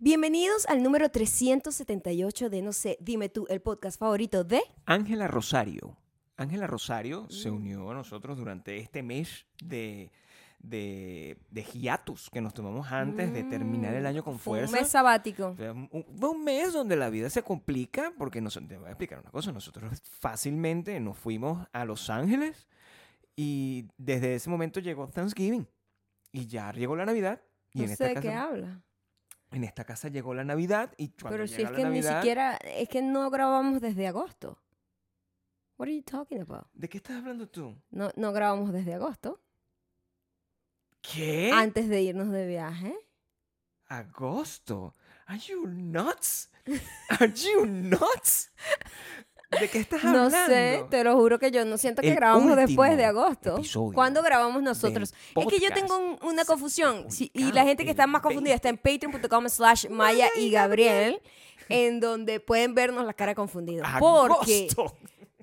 Bienvenidos al número 378 de No sé, dime tú, el podcast favorito de... Ángela Rosario. Ángela Rosario se unió a nosotros durante este mes de, de, de hiatus que nos tomamos antes de terminar el año con Mm, Fue fuerza. Un mes sabático. Fue un, mes donde la vida se complica porque nos, te voy a explicar una cosa, nosotros fácilmente nos fuimos a Los Ángeles y desde ese momento llegó Thanksgiving y ya llegó la Navidad y No en sé esta de qué habla. En esta casa llegó la Navidad y cuando Pero si llega es la que Navidad, ni siquiera, es que no grabamos desde agosto. What are you talking about? ¿De qué estás hablando tú? No, no grabamos desde agosto. ¿Qué? Antes de irnos de viaje. Agosto. Are you nuts? Are you nuts? ¿De qué estás No hablando? sé, te lo juro que yo no siento que El grabamos después de agosto. ¿Cuándo grabamos nosotros? Es que yo tengo un- una confusión. Sí, y la gente que está más confundida está en patreon.com slash Maya y Gabriel, en donde pueden vernos la cara confundida. Porque Agosto.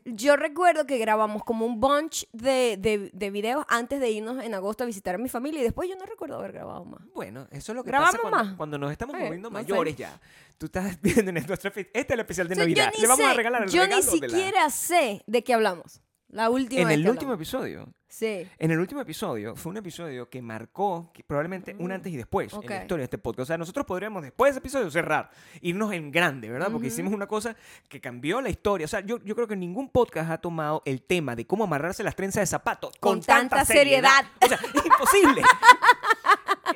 Yo recuerdo que grabamos como un bunch de, de, de videos antes de irnos en agosto a visitar a mi familia y después yo no recuerdo haber grabado más. Bueno, eso es lo que ¿Grabamos pasa cuando, más? cuando nos estamos moviendo mayores ya. Tú estás viendo en nuestra fe- Este es el especial de O sea, yo Navidad. Le vamos a sé- regalar el Yo ni la- siquiera sé de qué hablamos. La última En el último episodio. Sí. En el último episodio fue un episodio que marcó que probablemente un Mm, antes y después en ok. la historia de este podcast. O sea, nosotros podríamos después de ese episodio cerrar, irnos en grande, ¿verdad? Porque hicimos una cosa que cambió la historia. O sea, yo, yo creo que ningún podcast ha tomado el tema de cómo amarrarse las trenzas de zapatos Con tanta seriedad. O sea, es imposible.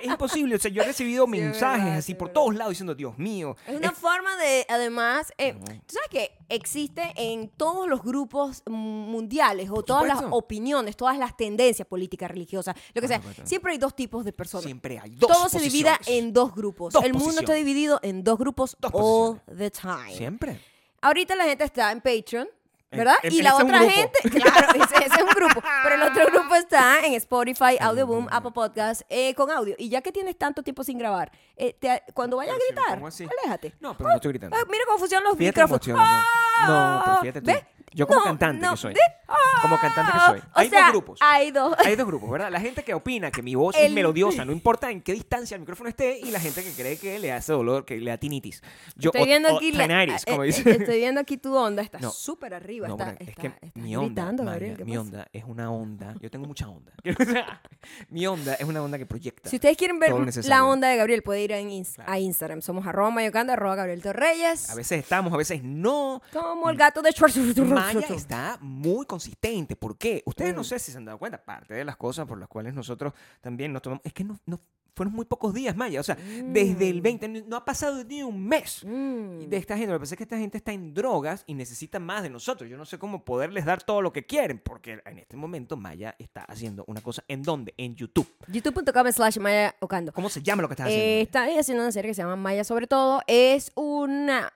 es imposible. O sea, yo he recibido Sí, mensajes verdad, así sí, por verdad. todos lados diciendo, Dios mío. Es una es- forma de, además, eh, tú sabes que existe en todos los grupos mundiales o todas las opiniones, todas las tendencias políticas, religiosas, lo que sea. Siempre hay dos tipos de personas. Siempre hay dos Todo se divide en dos grupos. Dos El mundo está dividido en dos grupos Dos all the time. Siempre. Ahorita la gente está en Patreon, ¿verdad? en- y la otra gente, claro, ese, ese es un grupo. Pero el otro grupo está en Spotify, Audioboom, Apple Podcast, eh, con audio. Y ya que tienes tanto tiempo sin grabar, eh, te- cuando vayas a gritar, aléjate. No, pero no estoy gritando. Ah, mira cómo funcionan los Fíjate micrófonos. funciona, no. No, pero fíjate tú. ¿Ves? Yo como No, cantante no, que soy. ¿ves? Como cantante que Ah, soy. o Hay sea, dos grupos. Hay dos. Hay dos grupos, ¿verdad? La gente que opina que mi voz es El- melodiosa, no importa en qué distancia el micrófono esté, y la gente que cree que le hace dolor, que le da tinitis. Yo, Estoy viendo o aquí, la- como eh, dice. eh, estoy viendo aquí tu onda, está No. súper arriba. No, está, es está- que estás mi onda, gritando, ¿qué mi pasa? onda es una onda. Yo tengo mucha onda. mi onda es una onda que proyecta. Si ustedes quieren ver la onda de Gabriel, puede ir a, ins- Claro. a Instagram. Somos arroba mayocando, arroba Gabriel Torreyes. A veces estamos, a veces no. Como el gato de Schwarzenegger. Maya está muy consistente. ¿Por qué? Ustedes no Mm. sé si se han dado cuenta. Parte de las cosas por las cuales nosotros también nos tomamos. Es que no, no- fueron muy pocos días, Maya. O sea, desde el 20, no ha pasado ni un mes. Mm. De esta gente, lo que pasa es que esta gente está en drogas y necesita más de nosotros. Yo no sé cómo poderles dar todo lo que quieren, porque en este momento Maya está haciendo una cosa. ¿En dónde? En YouTube. YouTube.com slash Maya Ocando. ¿Cómo se llama lo que estás Eh, haciendo? está haciendo una serie que se llama Maya sobre todo. Es una...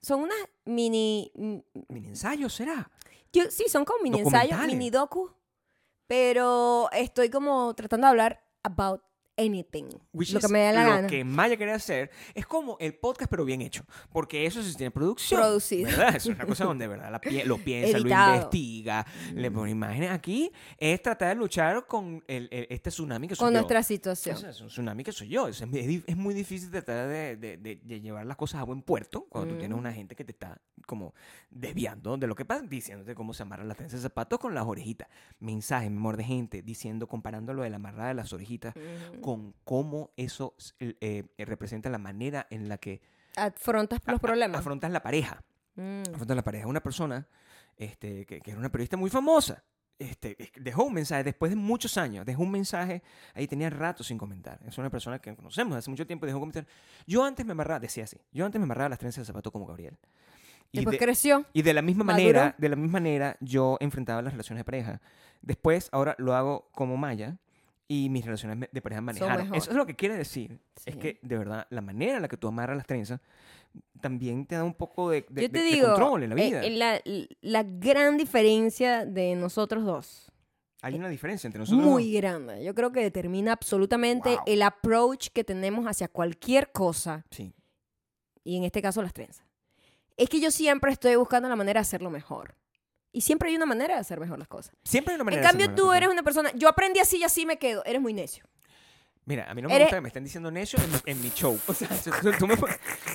Son unas mini... mm, ¿Mini ensayo será? Yo- sí, son como mini ensayos, mini docu. Pero estoy como tratando de hablar about anything. Which lo que me dé la lo gana. que Maya quiere hacer es como el podcast, pero bien hecho. Porque eso sí tiene producción. Producido. ¿Verdad? Es una cosa donde, ¿verdad? La pie- lo piensa, Editado. lo investiga, le pone imágenes. Aquí es tratar de luchar con el- el- este tsunami que soy Con yo. nuestra O situación. sea, es un tsunami que soy yo. Es, es es muy difícil tratar de, de- de- de llevar las cosas a buen puerto cuando tú tienes Mm. una gente que te está como desviando de lo que pasa, diciéndote cómo se amarran las trenzas de zapatos con las orejitas. Mensajes, mi amor, de gente diciendo, comparando lo de la amarrada de las orejitas Ujú. con cómo eso eh, representa la manera en la que Afrontas los problemas. afrontas la pareja. Mm. Afrontas la pareja. Una persona este, que, que era una periodista muy famosa. Este, es- dejó un mensaje después de muchos años, dejó un mensaje, ahí tenía rato sin comentar. Es una persona que conocemos hace mucho tiempo, dejó un comentario. Yo antes me amarraba, decía así, yo antes me amarraba las trenzas de zapato como Gabriel. Y Después de, creció. y de la misma maduró. manera, de la misma manera, yo enfrentaba las relaciones de pareja. Después, ahora lo hago como Maya y mis relaciones de pareja manejaron. Eso es lo que quiere decir. Es Sí. que, de verdad, la manera en la que tú amarras las trenzas también te da un poco de, de- Yo te de- de digo, control en la eh, vida. eh, la, la gran diferencia de nosotros dos, Hay una diferencia entre nosotros. muy grande, yo creo que determina absolutamente Wow. el approach que tenemos hacia cualquier cosa, dos. Sí. y en este caso las trenzas. Es que yo siempre estoy buscando la manera de hacerlo mejor. Y siempre hay una manera de hacer mejor las cosas. Siempre hay una manera En de cambio, tú eres una persona, yo aprendí así y así me quedo, eres muy necio. Mira, a mí no me Eres- gusta que me estén diciendo necio en, mi- en mi show. O sea, tú- me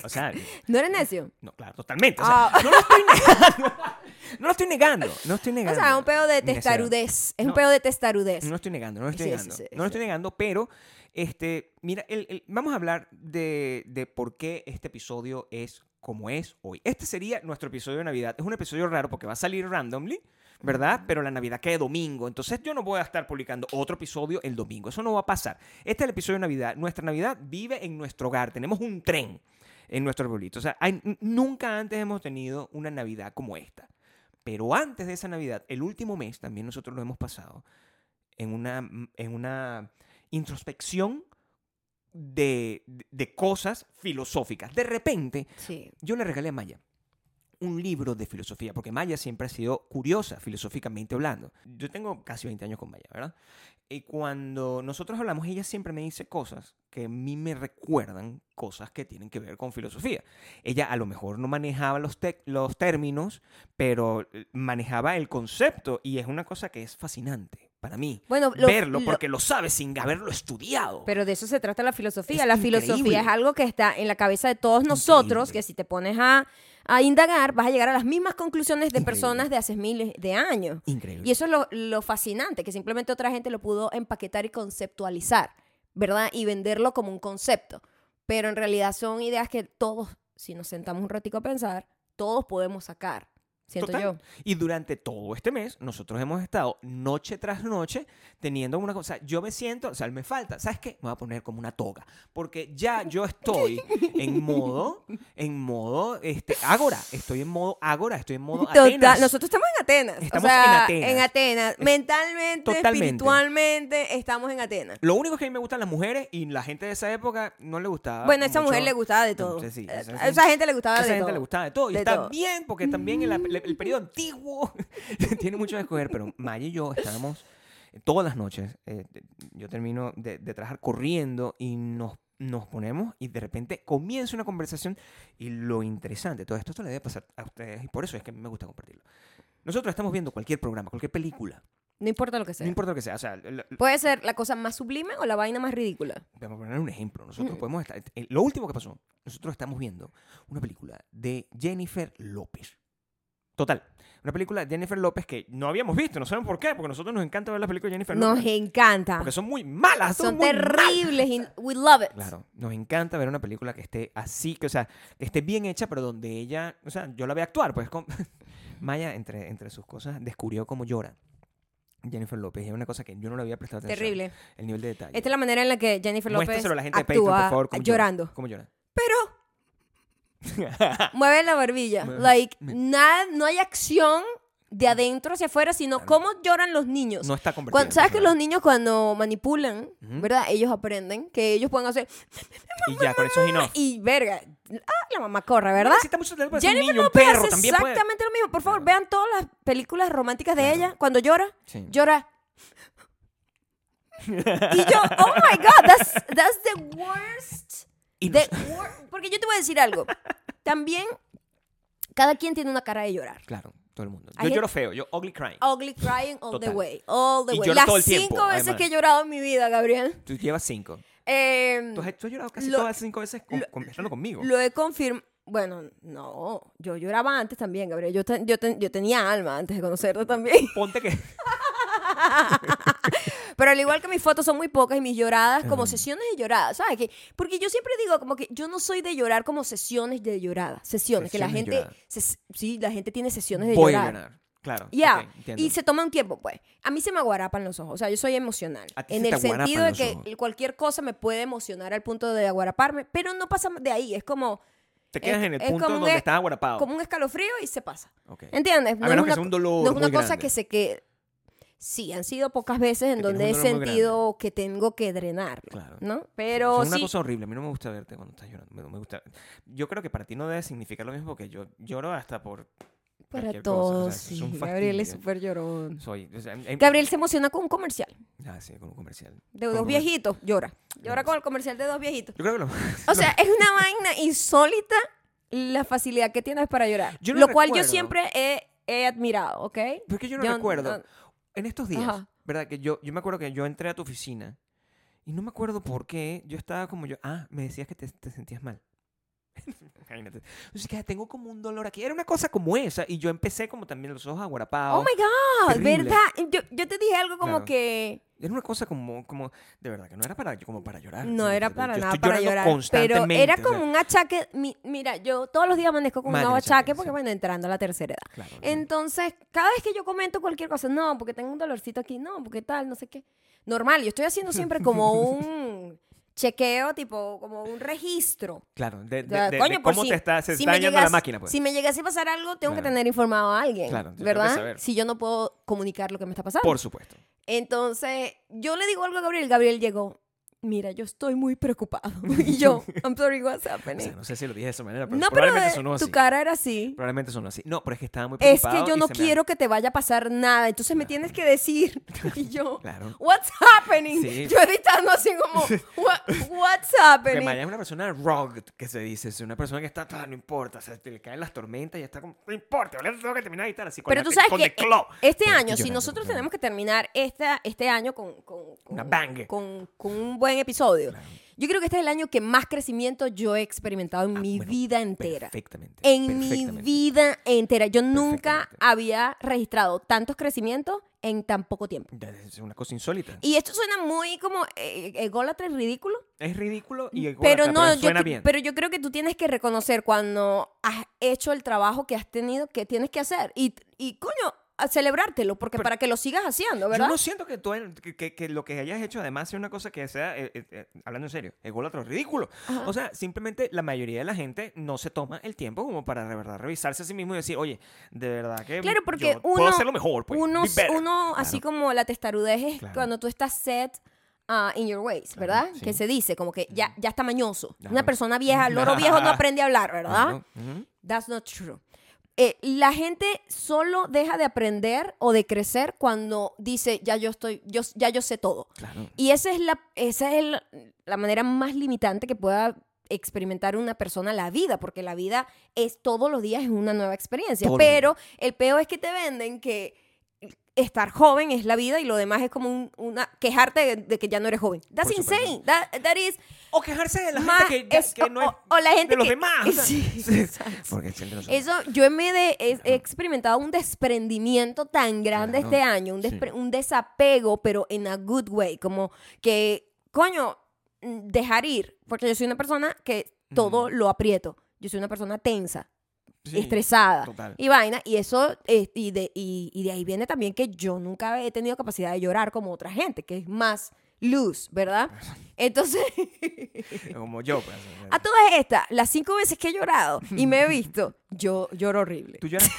o sea, ¿No eres necio? no, claro, totalmente. O sea, Ah. no lo estoy negando. No lo estoy negando. No estoy O negando. sea, es un pedo de mi necedad. testarudez. Es un No. pedo de testarudez. No lo estoy negando, no lo estoy Sí, sí, negando. sí, no lo sí. estoy negando, pero este, mira, el- el- vamos a hablar de, de por qué este episodio es como es hoy. Este sería nuestro episodio de Navidad. Es un episodio raro porque va a salir randomly, ¿verdad? Pero la Navidad cae domingo. Entonces yo no voy a estar publicando otro episodio el domingo. Eso no va a pasar. Este es el episodio de Navidad. Nuestra Navidad vive en nuestro hogar. Tenemos un tren en nuestro arbolito. O sea, hay- nunca antes hemos tenido una Navidad como esta. Pero antes de esa Navidad, el último mes, también nosotros lo hemos pasado en una, en una introspección de, de- cosas filosóficas. De repente, Sí. yo le regalé a Maya un libro de filosofía, porque Maya siempre ha sido curiosa filosóficamente hablando. Yo tengo casi 20 años con Maya, ¿verdad? Y cuando nosotros hablamos, ella siempre me dice cosas que a mí me recuerdan cosas que tienen que ver con filosofía. Ella a lo mejor no manejaba los, los términos, pero eh, manejaba el concepto y es una cosa que es fascinante para mí. Bueno, lo- verlo lo- porque lo sabe sin haberlo estudiado. Pero de eso se trata la filosofía. Es la increíble. filosofía es algo que está en la cabeza de todos nosotros, Increíble. que si te pones a, a indagar, vas a llegar a las mismas conclusiones de Increíble. personas de hace miles de años. Increíble. Y eso es lo, lo fascinante, que simplemente otra gente lo pudo empaquetar y conceptualizar, ¿verdad? Y venderlo como un concepto. Pero en realidad son ideas que todos, si nos sentamos un ratico a pensar, todos podemos sacar, siento Total. yo. Y durante todo este mes, nosotros hemos estado noche tras noche teniendo una cosa. Yo me siento, o sea, me falta, ¿sabes qué? Me voy a poner como una toga. Porque ya yo estoy en modo, en modo, este, Ágora. Estoy en modo Ágora, estoy en modo Total, Atenas. nosotros estamos en Atenas. Estamos o sea, en Atenas. en Atenas. Mentalmente, Totalmente. espiritualmente, estamos en Atenas. Lo único que a mí me gustan las mujeres y la gente de esa época no le gustaba. Bueno, a esa mucho. mujer le gustaba de todo. Sí, Eh, esa- a esa gente le gustaba A esa de gente todo. le gustaba de todo. Y De está todo. bien, porque también el, el- el periodo antiguo tiene mucho que escoger. Pero Maya y yo estábamos todas las noches. eh, yo termino de, de trabajar corriendo y nos, nos ponemos y de repente comienza una conversación. Y lo interesante, todo esto, esto le debe pasar a ustedes y por eso es que me gusta compartirlo. Nosotros estamos viendo cualquier programa, cualquier película, No importa lo que sea. no importa lo que sea. O sea, la- Puede ser la cosa más sublime o la vaina más ridícula. Vamos a poner un ejemplo. Nosotros Mm. podemos estar. eh, Lo último que pasó, nosotros estamos viendo una película de Jennifer López. Total. Una película de Jennifer López que no habíamos visto, no sabemos por qué, porque a nosotros nos encanta ver las películas de Jennifer Nos López. encanta. Porque son muy malas, son, Son muy malas. terribles y we love it. Claro, nos encanta ver una película que esté así, que, o sea, que esté bien hecha, pero donde ella, o sea, yo la voy a actuar, pues con... Maya, entre, entre sus cosas, descubrió cómo llora Jennifer López. Y es una cosa que yo no le había prestado atención. Terrible. El nivel de detalle. Esta es la manera en la que Jennifer López Muéstraselo a la gente de Patreon, actúa por favor. cómo llora. llorando. ¿Cómo llora? Pero mueve la barbilla. Like, nada, no hay acción de adentro hacia afuera, sino Claro. cómo lloran los niños. No está convertida. Cuando- ¿Sabes que los niños cuando manipulan, Ujú. verdad? Ellos aprenden que ellos pueden hacer Y ya, con eso es enough. y verga. Ah, la mamá corre, ¿verdad? Necesita mucho tiempo ser un Jennifer niño, un perro hace también puede. exactamente lo mismo. Por favor, Claro. vean todas las películas románticas de Claro. ella. Cuando llora, Sí. llora. Y yo, oh my God, that's, that's the worst. Y wor- porque yo te voy a decir algo. También, cada quien tiene una cara de llorar. Claro, todo el mundo. Yo gente- lloro feo, yo ugly crying. Ugly crying all the way. All the Y way. lloro Las todo el tiempo, cinco veces además. que he llorado en mi vida, Gabriel. Tú llevas cinco. eh, Tú has, tú has llorado casi lo- todas las cinco veces con, lo- con- conmigo. lo he confirmado. Bueno, no, yo lloraba antes también, Gabriel. Yo, yo, yo tenía alma antes de conocerte también. Ponte que... Pero al igual que mis fotos son muy pocas y mis lloradas como sesiones de lloradas, ¿sabes? Que, porque yo siempre digo como que yo no soy de llorar como sesiones de llorada. Sesiones, que la Sesiones gente... sí, la gente tiene sesiones de Voy a llorar. llorar. Claro. Ya, ok, entiendo. y se toma un tiempo, pues. A mí se me aguarapan los ojos, o sea, yo soy emocional. A ti En se el te sentido de que ojos. cualquier cosa me puede emocionar al punto de aguaraparme, pero no pasa de ahí, es como, Te quedas es- en el punto donde e- estás aguarapado. como un escalofrío y se pasa. Ok. ¿Entiendes? No A menos es que una, sea un dolor no es una cosa grande. que se que Sí, han sido pocas veces en Que donde he sentido que tengo que drenarlo, Claro. ¿no? Pero es una sí, cosa horrible. A mí no me gusta verte cuando estás llorando. Me, me gusta... Yo creo que para ti no debe significar lo mismo porque yo lloro hasta por. para o sea, todos, sí. es Gabriel es súper llorón. Soy. o sea, em- Gabriel se emociona con un comercial Ah, sí, con un comercial. de Con dos un- viejitos, llora. Llora No, con el comercial de dos viejitos. Yo creo que lo. O sea, es una vaina insólita la facilidad que tienes para llorar. Yo no lo cual yo siempre he, he admirado, ¿ok? Porque yo no Yo- recuerdo. no- En estos días, Ajá. ¿verdad? Que yo, yo me acuerdo que yo entré a tu oficina Y no me acuerdo por qué. Yo estaba como yo. Ah, me decías que te, te sentías mal. Imagínate. Entonces, que tengo como un dolor aquí. Era una cosa como esa. Y yo empecé como también los ojos aguarapados. Oh my God, terrible. ¿verdad? Yo, yo te dije algo como Claro. que Era una cosa como, como, de verdad, que no era para, como para llorar. no era para yo nada para llorar. Pero era o sea, como un achaque. mi- mira, yo todos los días amanezco con un nuevo achaque, achaque porque, sí. bueno, entrando a la tercera edad. claro. Entonces, cada vez que yo comento cualquier cosa, no, porque tengo un dolorcito aquí, no, porque tal, no sé qué. Normal, yo estoy haciendo siempre como un chequeo, tipo, como un registro. Claro, de, de- O sea, de- coño, por cómo si- te está, se si está dañando la máquina, pues. Si me llegase a pasar algo, tengo que tener informado a alguien, Claro, ¿verdad? Si yo no puedo comunicar lo que me está pasando. Por supuesto. Entonces, yo le digo algo a Gabriel, Gabriel llegó, mira, yo estoy muy preocupado. y yo, I'm sorry, what's O happening? sea, no sé si lo dije de esa manera, pero no, pero probablemente eh, sonó tu así. cara era así. Probablemente sonó así. No, pero es que estaba muy Es preocupado. que yo no se me- quiero que te vaya a pasar nada, entonces me tienes que decir. y yo, Claro. what's happening? Sí. Yo editando así como, "What- what's Que happening? Maya es una persona rugged, que se dice. Es una persona que está, "Ah, no importa, o sea, te le caen las tormentas y está como, no importa, ahora tengo que terminar de editar así con Pero la- tú sabes con que Claw". este Pero año, si nosotros tenemos que terminar esta, este año con, con, con- Una bang. con- con un buen episodio, Claro. yo creo que este es el año que más crecimiento yo he experimentado en Ah, mi bueno, vida entera. Perfectamente. En mi perfectamente. vida entera. Yo nunca había registrado tantos crecimientos en tan poco tiempo. Es una cosa insólita. Y esto suena muy como eh, ególatra, ridículo. Es ridículo y Pero ególatra, no, yo, suena bien. pero yo creo que tú tienes que reconocer cuando has hecho el trabajo que has tenido, que tienes que hacer. Y, y coño, a celebrártelo, porque para que lo sigas haciendo, ¿verdad? Yo no siento que, tú, que, que- que lo que hayas hecho además sea una cosa que sea, eh, eh, eh, hablando en serio, ególatra o ridículo. Ajá. O sea, simplemente la mayoría de la gente no se toma el tiempo como para de verdad revisarse a sí mismo y decir, oye, de verdad que Claro, porque yo uno, puedo hacerlo mejor. Pues, uno, be better". uno así como la testarudez es Claro. cuando tú estás set ah, in your ways, ¿verdad? sí. Que se dice, como que ya, ya está mañoso. Ajá. Una persona vieja, loro viejo no aprende a hablar, ¿verdad? That's not true. Eh, la gente solo deja de aprender o de crecer cuando dice, ya yo estoy, yo, ya yo sé todo. Claro. Y esa es la, esa es la manera más limitante que pueda experimentar una persona la vida, porque la vida es todos los días es una nueva experiencia. Pero el peor es que te venden que estar joven es la vida y lo demás es como un- una quejarte de, de que ya no eres joven. That's Por insane. That, that is O quejarse de la más- gente que, ya- es- que no es o, o la gente de los que- demás. o sea, Sí, sí. exacto. Porque siempre nos- Eso, yo me de- he, he experimentado un desprendimiento tan grande Claro, este año, un, sí. despre- un desapego, pero en a good way, como que, coño, mm, dejar ir, porque yo soy una persona que todo lo aprieto, yo soy una persona tensa, Sí, estresada total. y vaina, y eso, eh, y, de, y, y de ahí viene también que yo nunca he tenido capacidad de llorar como otra gente, que es más luz, ¿verdad? Entonces... Como yo. pues, A todas estas, las cinco veces que he llorado y me he visto, yo lloro horrible. Tú lloras.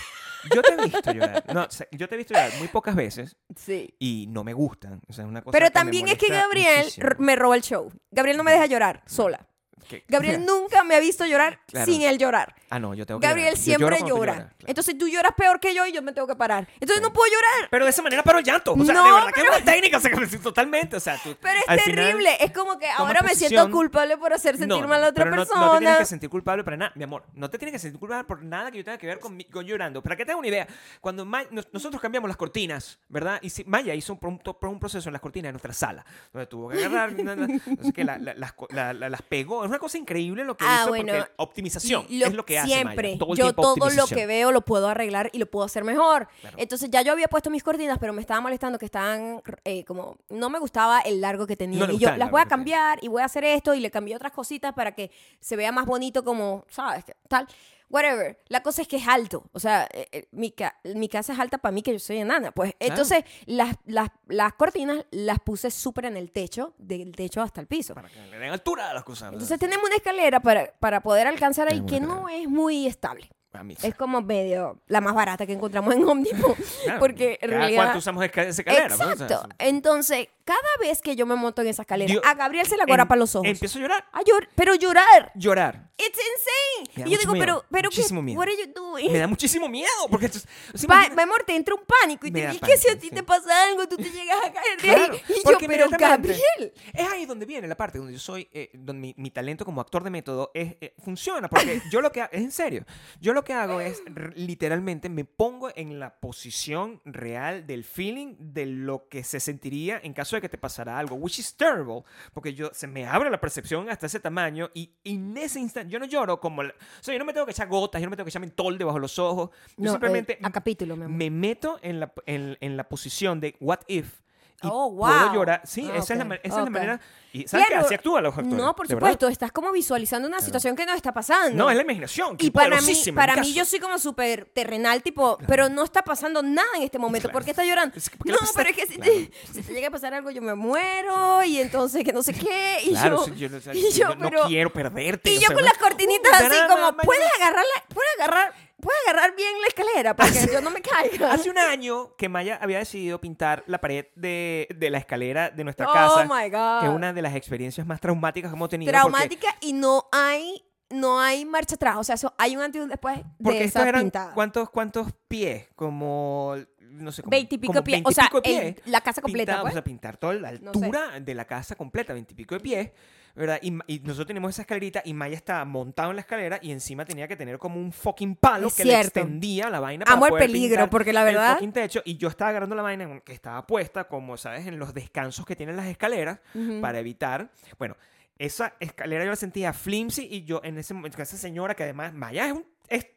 Yo te he visto llorar. No, yo te he visto llorar muy pocas veces Sí. y no me gustan. O sea, es una cosa Pero que me también es que Gabriel muchísimo. me roba el show. Gabriel no me deja llorar sola. Que- Gabriel nunca me ha visto llorar Claro. sin él llorar. Ah, no, yo tengo que Gabriel llorar. Siempre llora. claro. Entonces tú lloras peor que yo y yo me tengo que parar. Entonces no puedo llorar. Pero de esa manera paro el llanto. O sea, No, de verdad que pero- es una técnica. O sea, que totalmente. O sea, tú. Pero es al final- terrible. es como que ahora me siento posición. culpable por hacer sentir No, mal a otra pero no- persona. No, te tienes que sentir culpable para nada, mi amor. No te tienes que sentir culpable por nada que yo tenga que ver con, mi- con llorando. Para que te hagas una idea, cuando Ma- nos- nosotros cambiamos las cortinas, ¿verdad? Y si, Maya hizo un, un un proceso en las cortinas de nuestra sala, donde tuvo que agarrar, no sé qué, la- la- las, co- la- la- las pegó. Es una cosa increíble lo que Ah, hizo, bueno, porque optimización Lo- es lo que hace siempre. Maya. Todo el yo todo lo que veo lo puedo arreglar y lo puedo hacer mejor. Claro. Entonces ya yo había puesto mis cortinas, pero me estaba molestando que estaban eh, como no me gustaba el largo que No le y yo las voy a tenía. cambiar y voy a hacer esto y le cambié otras cositas para que se vea más bonito como, sabes, tal. Whatever. La cosa es que es alto. O sea, eh, eh, mi, ca- mi casa es alta para mí que yo soy enana. Pues entonces las, las, las cortinas las puse súper en el techo, del techo hasta el piso. Para que le den altura a las cosas. Entonces tenemos una escalera para, para poder alcanzar ahí que no es muy estable. A mí, Es como medio la más barata que encontramos en Home Depot. claro, porque en cada realidad... cuánto usamos esa escalera. pues, Exacto. Entonces, cada vez que yo me monto en esa escalera, Dios- a Gabriel se le agora para los ojos. Empiezo a llorar. A llor- pero llorar. Llorar. It's insane. Y yo digo, miedo, pero, pero ¿qué? muchísimo miedo. What are you doing? Me da muchísimo miedo. Porque esto Va, imagina- mi amor, te entra un pánico y te dices que si a ti sí. te pasa algo, tú te llegas a caer de Claro, ahí. Y yo, pero Gabriel. Es ahí donde viene la parte donde yo soy, eh, donde mi, mi talento como actor de método es, eh, funciona. Porque yo lo que es en serio, yo lo que hago es literalmente me pongo en la posición real del feeling de lo que se sentiría en caso de que te pasara algo, which is terrible, porque yo se me abre la percepción hasta ese tamaño y, y en ese instante yo no lloro como, la- o sea, yo no me tengo que echar gotas, yo no me tengo que echar mentol debajo de los ojos, yo No, simplemente eh, a capítulo, me meto en la, en, en la posición de what if. Y Oh, puedo llorar. Sí, Ah, esa, es la, es manera. Y ¿sabes Claro, qué? Así actúan los actores. No, por verdad. supuesto, estás como visualizando una situación que no está pasando. No, es la imaginación. que y para mí, para mí yo soy como súper terrenal, tipo, pero no está pasando nada en este momento. Claro. ¿Por qué está llorando? Es que, ¿por qué No, pero es que si, si te llega a pasar algo, yo me muero y entonces que no sé qué. Y Claro, yo, y yo no quiero perderte. y o yo sea, con las cortinitas así como. ¿puedes agarrar, la- puedes agarrar, puedes agarrar bien la escalera para que yo no me caiga? Hace un año que Maya había decidido pintar la pared de, de la escalera de nuestra oh casa, my God. que es una de las experiencias más traumáticas que hemos tenido. porque- Traumática y no hay, no hay marcha atrás. O sea, eso, hay un antes y un después Porque de esa eran, pintada. ¿cuántos, ¿cuántos pies? Como, no sé, como, Veintipico como pies. O sea, el- la casa completa, Pintado, pues. O sea, pintar toda la No sé. altura de la casa completa, veintipico de pies, ¿verdad? Y, y nosotros tenemos esa escalerita y Maya estaba montado en la escalera y encima tenía que tener como un fucking palo Es que cierto. le extendía la vaina para Amo el poder peligro, pintar porque la el verdad- fucking techo y yo estaba agarrando la vaina que estaba puesta como, ¿sabes? En los descansos que tienen las escaleras para evitar, bueno, esa escalera yo la sentía flimsy y yo en ese momento, esa señora que además, Maya es, un-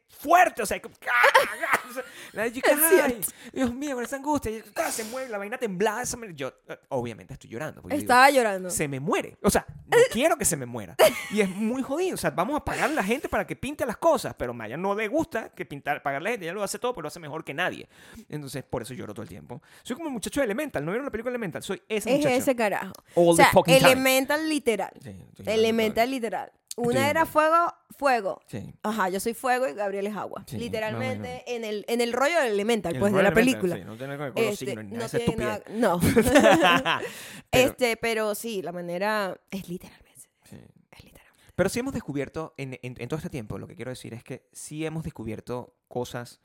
fuerte, o sea, como- o sea, la chica, Es ay, Dios mío, con esa angustia, ah, se mueve, la vaina temblada, yo eh, obviamente estoy llorando, digo, Estaba llorando. se me muere, o sea, no quiero que se me muera, y es muy jodido, o sea, vamos a pagar a la gente para que pinte las cosas, pero Maya no le gusta que pintar, pagarle a la gente, ella lo hace todo, pero lo hace mejor que nadie, entonces por eso lloro todo el tiempo. Soy como el muchacho de Elemental, ¿no vieron la película Elemental? Soy ese es muchacho. ese carajo. All o sea, the fucking time. elemental literal. Sí, Elemental literal. Una Estoy era fuego, fuego. Sí. Ajá, yo soy fuego y Gabriel es agua. Sí, Literalmente en el en el rollo del elemental, El pues, de la película. sí, no tiene que ver con los Este, signos no tiene nada- no. Pero- este, pero sí, la manera es literalmente. Sí. Es literalmente. Pero sí hemos descubierto, en, en- en todo este tiempo, lo que quiero decir es que sí hemos descubierto cosas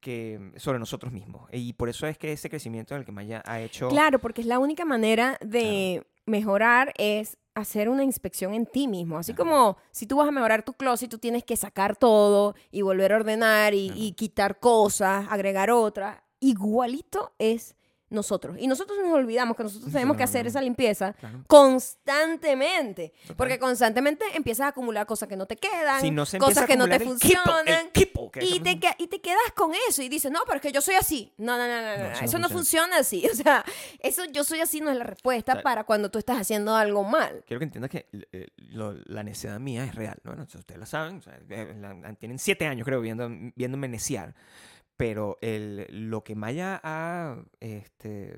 que sobre nosotros mismos. Y por eso es que ese crecimiento en el que Maya ha hecho... Claro, porque es la única manera de mejorar es hacer una inspección en ti mismo. Así Ajá. como si tú vas a mejorar tu closet, tú tienes que sacar todo y volver a ordenar y, y quitar cosas, agregar otras. Igualito es nosotros. Y nosotros nos olvidamos que nosotros tenemos que hacer esa limpieza Claro. constantemente. Total. Porque constantemente empiezas a acumular cosas que no te quedan, Si no cosas que no te acumular el kipo, el funcionan. kipo, que Y te, y te quedas con eso y dices, no, pero es que yo soy así. No, no, no, no, no, No, eso eso, no no funciona así. O sea, eso yo soy así no es la respuesta O sea, para cuando tú estás haciendo algo mal. Quiero que entiendas que eh, lo- la necedad mía es real, ¿no? Entonces, ustedes la saben, o sea, eh, la- tienen siete años creo viendo, viéndome neciar, pero el, lo que Maya ha este,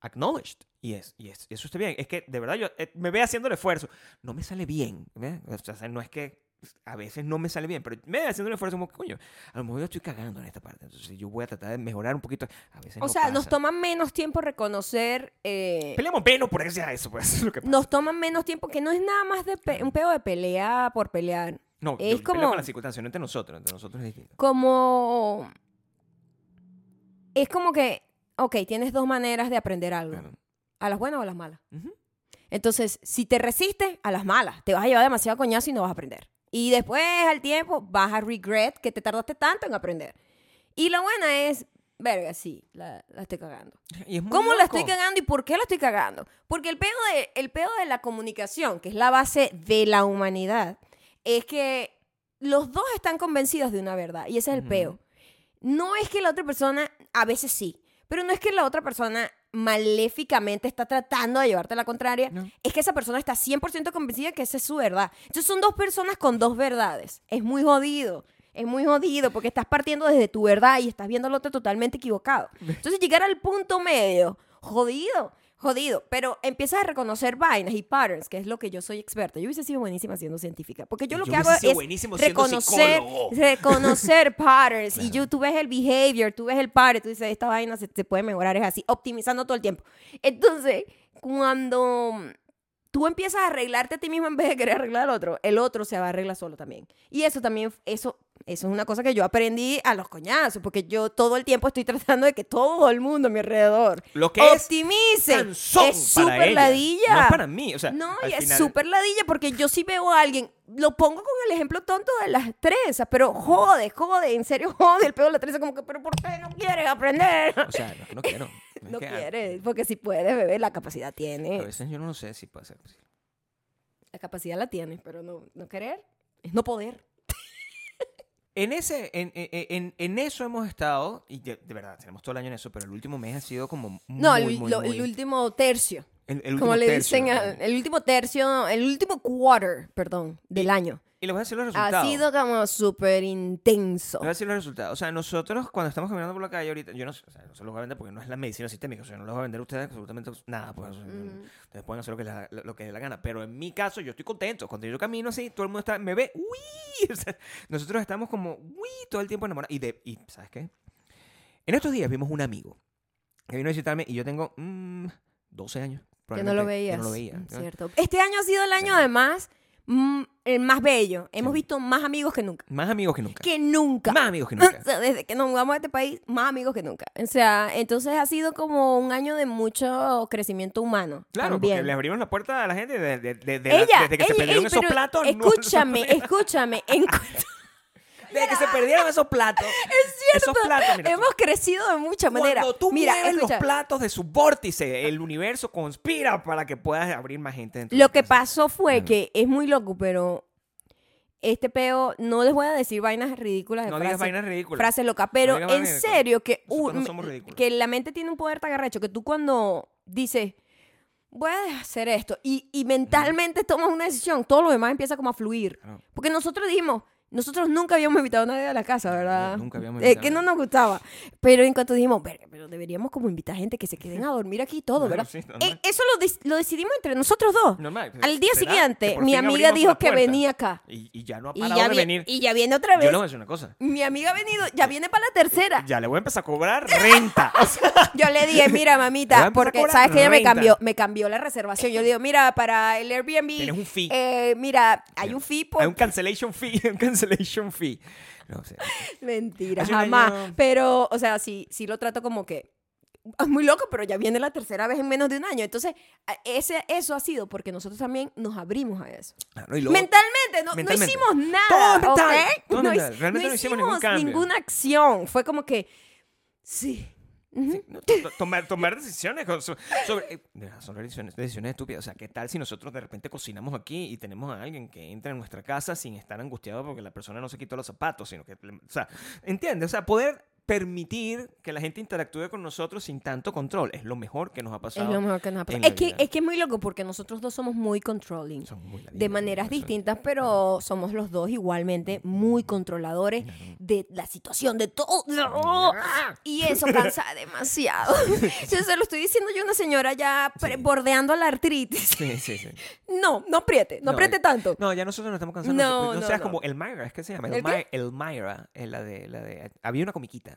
acknowledged, y, es, y es- eso está bien, es que de verdad yo eh, me ve haciendo el esfuerzo, no me sale bien. O sea, no es que a veces no me sale bien, pero me haciendo el esfuerzo como, coño, a lo mejor yo estoy cagando en esta parte, entonces yo voy a tratar de mejorar un poquito, a veces O no sea, nos pasa. toma menos tiempo reconocer... eh, Peleamos menos por eso, pues, eso es lo que pasa. nos toma menos tiempo, que no es nada más de un pedo de pelea por pelear. No, Es yo como- con la circunstancia, no entre nosotros, entre nosotros es distinto. Como... Es como que, ok, tienes dos maneras de aprender algo. Claro. A las buenas o a las malas. Entonces, si te resistes a las malas, te vas a llevar demasiado coñazo y no vas a aprender. Y después, al tiempo, vas a regret que te tardaste tanto en aprender. Y la buena es, verga, sí, la, la estoy cagando. Y es muy ¿Cómo la estoy cagando y por qué la estoy cagando? Porque el pedo, de, el pedo de la comunicación, que es la base de la humanidad, es que los dos están convencidos de una verdad. Y ese es el peo. No es que la otra persona, a veces sí, pero no es que la otra persona maléficamente está tratando de llevarte la contraria. No. Es que esa persona está 100% convencida de que esa es su verdad. Entonces son dos personas con dos verdades. Es muy jodido. Es muy jodido porque estás partiendo desde tu verdad y estás viendo al otro totalmente equivocado. Entonces llegar al punto medio, jodido, jodido. Pero empiezas a reconocer vainas y patterns, que es lo que yo soy experta. Yo hubiese sido buenísima siendo científica. Porque yo lo Yo que hago es reconocer, patterns. Y yo, tú ves el behavior, tú ves el pattern, tú dices, esta vaina se, se puede mejorar, es así, optimizando todo el tiempo. Entonces, cuando tú empiezas a arreglarte a ti mismo en vez de querer arreglar al otro, el otro se va a arreglar solo también. Y eso también, eso, eso es una cosa que yo aprendí a los coñazos, porque yo todo el tiempo estoy tratando de que todo el mundo a mi alrededor Lo que optimice. Es súper ladilla. No es para mí, o sea, No, y es súper ladilla porque yo sí veo a alguien, lo pongo con el ejemplo tonto de las trenzas, pero jode, jode, en serio jode el pedo de la trenza, como que, pero ¿por qué no quieres aprender? O sea, no, es que no. Es a- quieres, porque si puedes, bebé, la capacidad A tiene. veces yo no sé si puede ser posible. La capacidad la tienes, pero no, no querer es no poder. En, ese, en, en, en- eso hemos estado, y de, de verdad, tenemos todo el año en eso, pero el último mes ha sido como muy, No, el, muy, lo- muy- el último tercio, el- el como último le tercio, dicen, a- ¿no? el último tercio, el último quarter, perdón, del año. Y les voy a decir los Ha resultados. sido como súper intenso. Les voy a decir los resultados. O sea, nosotros cuando estamos caminando por la calle ahorita, yo no o sea, no se los voy a vender porque no es la medicina sistémica, o sea, no les voy a vender a ustedes absolutamente nada, pues, ustedes pueden hacer lo que, les, lo, lo que les dé la gana, pero en mi caso yo estoy contento. Cuando yo camino así, todo el mundo está, me ve, uy, o sea, nosotros estamos como, uy, todo el tiempo enamorados. Y, de, y, ¿sabes qué? En estos días vimos un amigo que vino a visitarme y yo tengo mm, 12 años. Que no lo veías. Que no lo veía. Mm, ¿no? Cierto. Este año ha sido el año, además, mm, el más bello. Hemos Sí. visto más amigos que nunca. Más amigos que nunca. Que nunca. Más amigos que nunca. O sea, desde que nos mudamos a este país, más amigos que nunca. O sea, entonces ha sido como un año de mucho crecimiento humano. Claro, también. porque le abrimos la puerta a la gente de, de- de- de la- ella, desde que se ella- perdieron ey, esos platos. no- Escúchame, escúchame. En cuanto- Desde que se perdieron esos platos. Es cierto. Esos platos, mira, hemos crecido de muchas maneras. Cuando tú Mira, mueves escucha, los platos de su vórtice, el universo conspira para que puedas abrir más gente dentro de Lo que casa. pasó fue que es muy loco, pero este peo, no les voy a decir vainas ridículas de No digas frases- vainas ridículas. frase loca, pero digas en serio que, no somos que la mente tiene un poder tan arrecho que tú cuando dices, voy a hacer esto, y, y mentalmente tomas una decisión, todo lo demás empieza como a fluir. Porque nosotros dijimos, nosotros nunca habíamos invitado a nadie a la casa, ¿verdad? nunca habíamos Eh, invitado que a no nos gustaba. Pero en cuanto dijimos, "Verga, pero deberíamos como invitar gente que se queden a dormir aquí y todo, ¿verdad? sí, Eh, eso lo, dec- lo decidimos entre nosotros dos. Normal, Al día siguiente, Que mi amiga dijo que venía acá. Y, y ya no ha Y parado ya, de venir. y ya viene otra Yo vez. les voy a decir una cosa. Mi amiga ha venido, ya viene para la tercera. Ya le voy a empezar a cobrar renta. O sea, Yo le dije, mira, Le mamita, porque sabes que ella me cambió, me cambió la reservación. Yo le digo, mira, para el Airbnb. Tienes un fee. eh, mira, hay un fee por. hay un cancellation fee. Un cancellation fee. No, sea, Mentira, Hace jamás. año- Pero, o sea, sí, sí lo trato como que. Es muy loco, pero ya viene la tercera vez en menos de un año. Entonces, ese, eso ha sido porque nosotros también nos abrimos a eso. claro, y luego- mentalmente, no, no mentalmente. hicimos nada. Todo mental, ¿ok? todo no, mental. Realmente no hicimos ningún cambio. ninguna acción. Fue como que, sí. No, to- tomar, tomar decisiones sobre, eh, son decisiones, decisiones estúpidas. O sea, ¿qué tal si nosotros de repente cocinamos aquí y tenemos a alguien que entra en nuestra casa sin estar angustiado porque la persona no se quitó los zapatos, sino que, o sea, ¿entiendes? O sea, poder permitir que la gente interactúe con nosotros sin tanto control es lo mejor que nos ha pasado. Es lo mejor que nos ha pasado. Es que, es que es muy loco porque nosotros dos somos muy controlling. Son muy de maneras eso- distintas, pero somos los dos igualmente muy controladores de la situación, de todo. Y eso cansa demasiado. Yo se lo estoy diciendo yo a una señora ya Sí. bordeando la artritis. Sí, sí, sí. No, no apriete, no, No, apriete eh, tanto. No, ya nosotros nos estamos cansando. No, No, no, seas no. como Elmira, es que se llama. ¿El Elmira, Elmira, eh, la de, la de, había una comiquita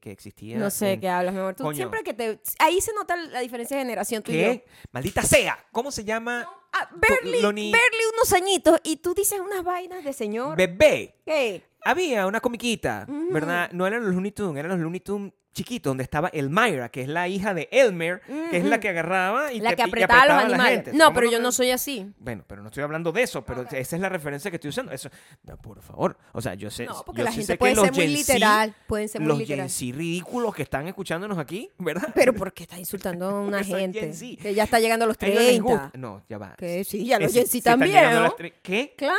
que existía. No sé en- qué hablas, mi amor. Tú Coño. siempre que te... Ahí se nota la diferencia de generación tú y yo. ¿Qué? Maldita sea. ¿Cómo se llama? Ah, ni- barely unos añitos y tú dices unas vainas de señor. Bebé. ¿Qué? Había una comiquita, ¿verdad? No eran los Looney Tunes, eran los Looney Tunes chiquitos, donde estaba Elmira, que es la hija de Elmer, que es la que agarraba y La que y apretaba a los la animales. gente. No, ¿Cómo pero yo no soy así. Bueno, pero no estoy hablando de eso, pero esa es la referencia que estoy usando. Eso, no, por favor. O sea, yo sé. No, porque yo la sí gente puede los ser muy literal. Pueden ser muy los literal. Z ridículos que están escuchándonos aquí, ¿verdad? Pero ¿por qué estás insultando a una Porque gente que ya está llegando a los A ellos les 30? gusta- No, ya va. Que sí, ya los Gen sí- Z también, ¿Qué? Claro.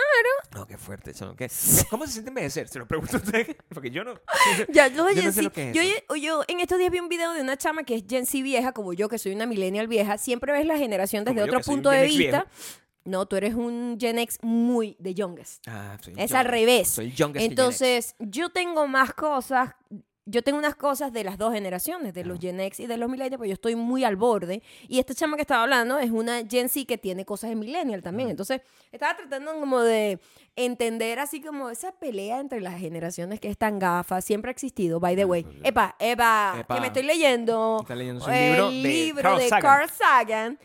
No, qué fuerte. ¿Cómo se siente envejecer? Se lo pregunto a usted, porque yo no. Ya, los Gen Z- yo. Yo en estos días vi un video de una chama que es Gen Z vieja, como yo, que soy una millennial vieja. Siempre ves la generación desde Como otro punto de vista. No, tú eres un Gen X muy de youngest. Ah, soy Es young- al revés. Soy youngest que Gen X. Entonces, yo tengo más cosas. Yo tengo unas cosas de las dos generaciones, de los. Gen X y de los Millennials, pero yo estoy muy al borde. Y esta chama que estaba hablando es una Gen Z que tiene cosas de Millennial también. Entonces, estaba tratando como de entender así como esa pelea entre las generaciones que es tan gafa. Siempre ha existido, by the way. pues, Epa, epa, Epa. que me estoy leyendo Está leyendo el libro de libro Carl de Sagan. Carl Sagan.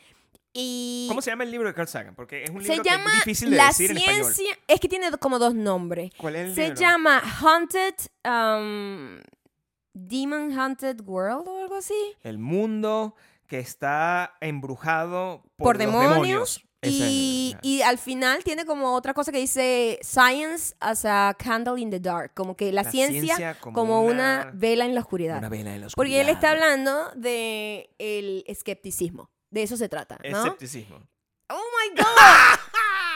Y ¿Cómo se llama el libro de Carl Sagan? Porque es un se libro que llama es difícil de La decir en español. ciencia. Es que tiene como dos nombres. ¿Cuál es el Se libro? llama Haunted. um, Demon Haunted World o algo así. El mundo que está embrujado por, Por, los demonios. Es Y, al final tiene como otra cosa que dice Science as a candle in the dark. Como que la, La ciencia, ciencia como como, una, una- vela en la oscuridad. Una vela en la Porque él está oscuridad. hablando de el escepticismo. De eso se trata, ¿no? Escepticismo. Oh my God.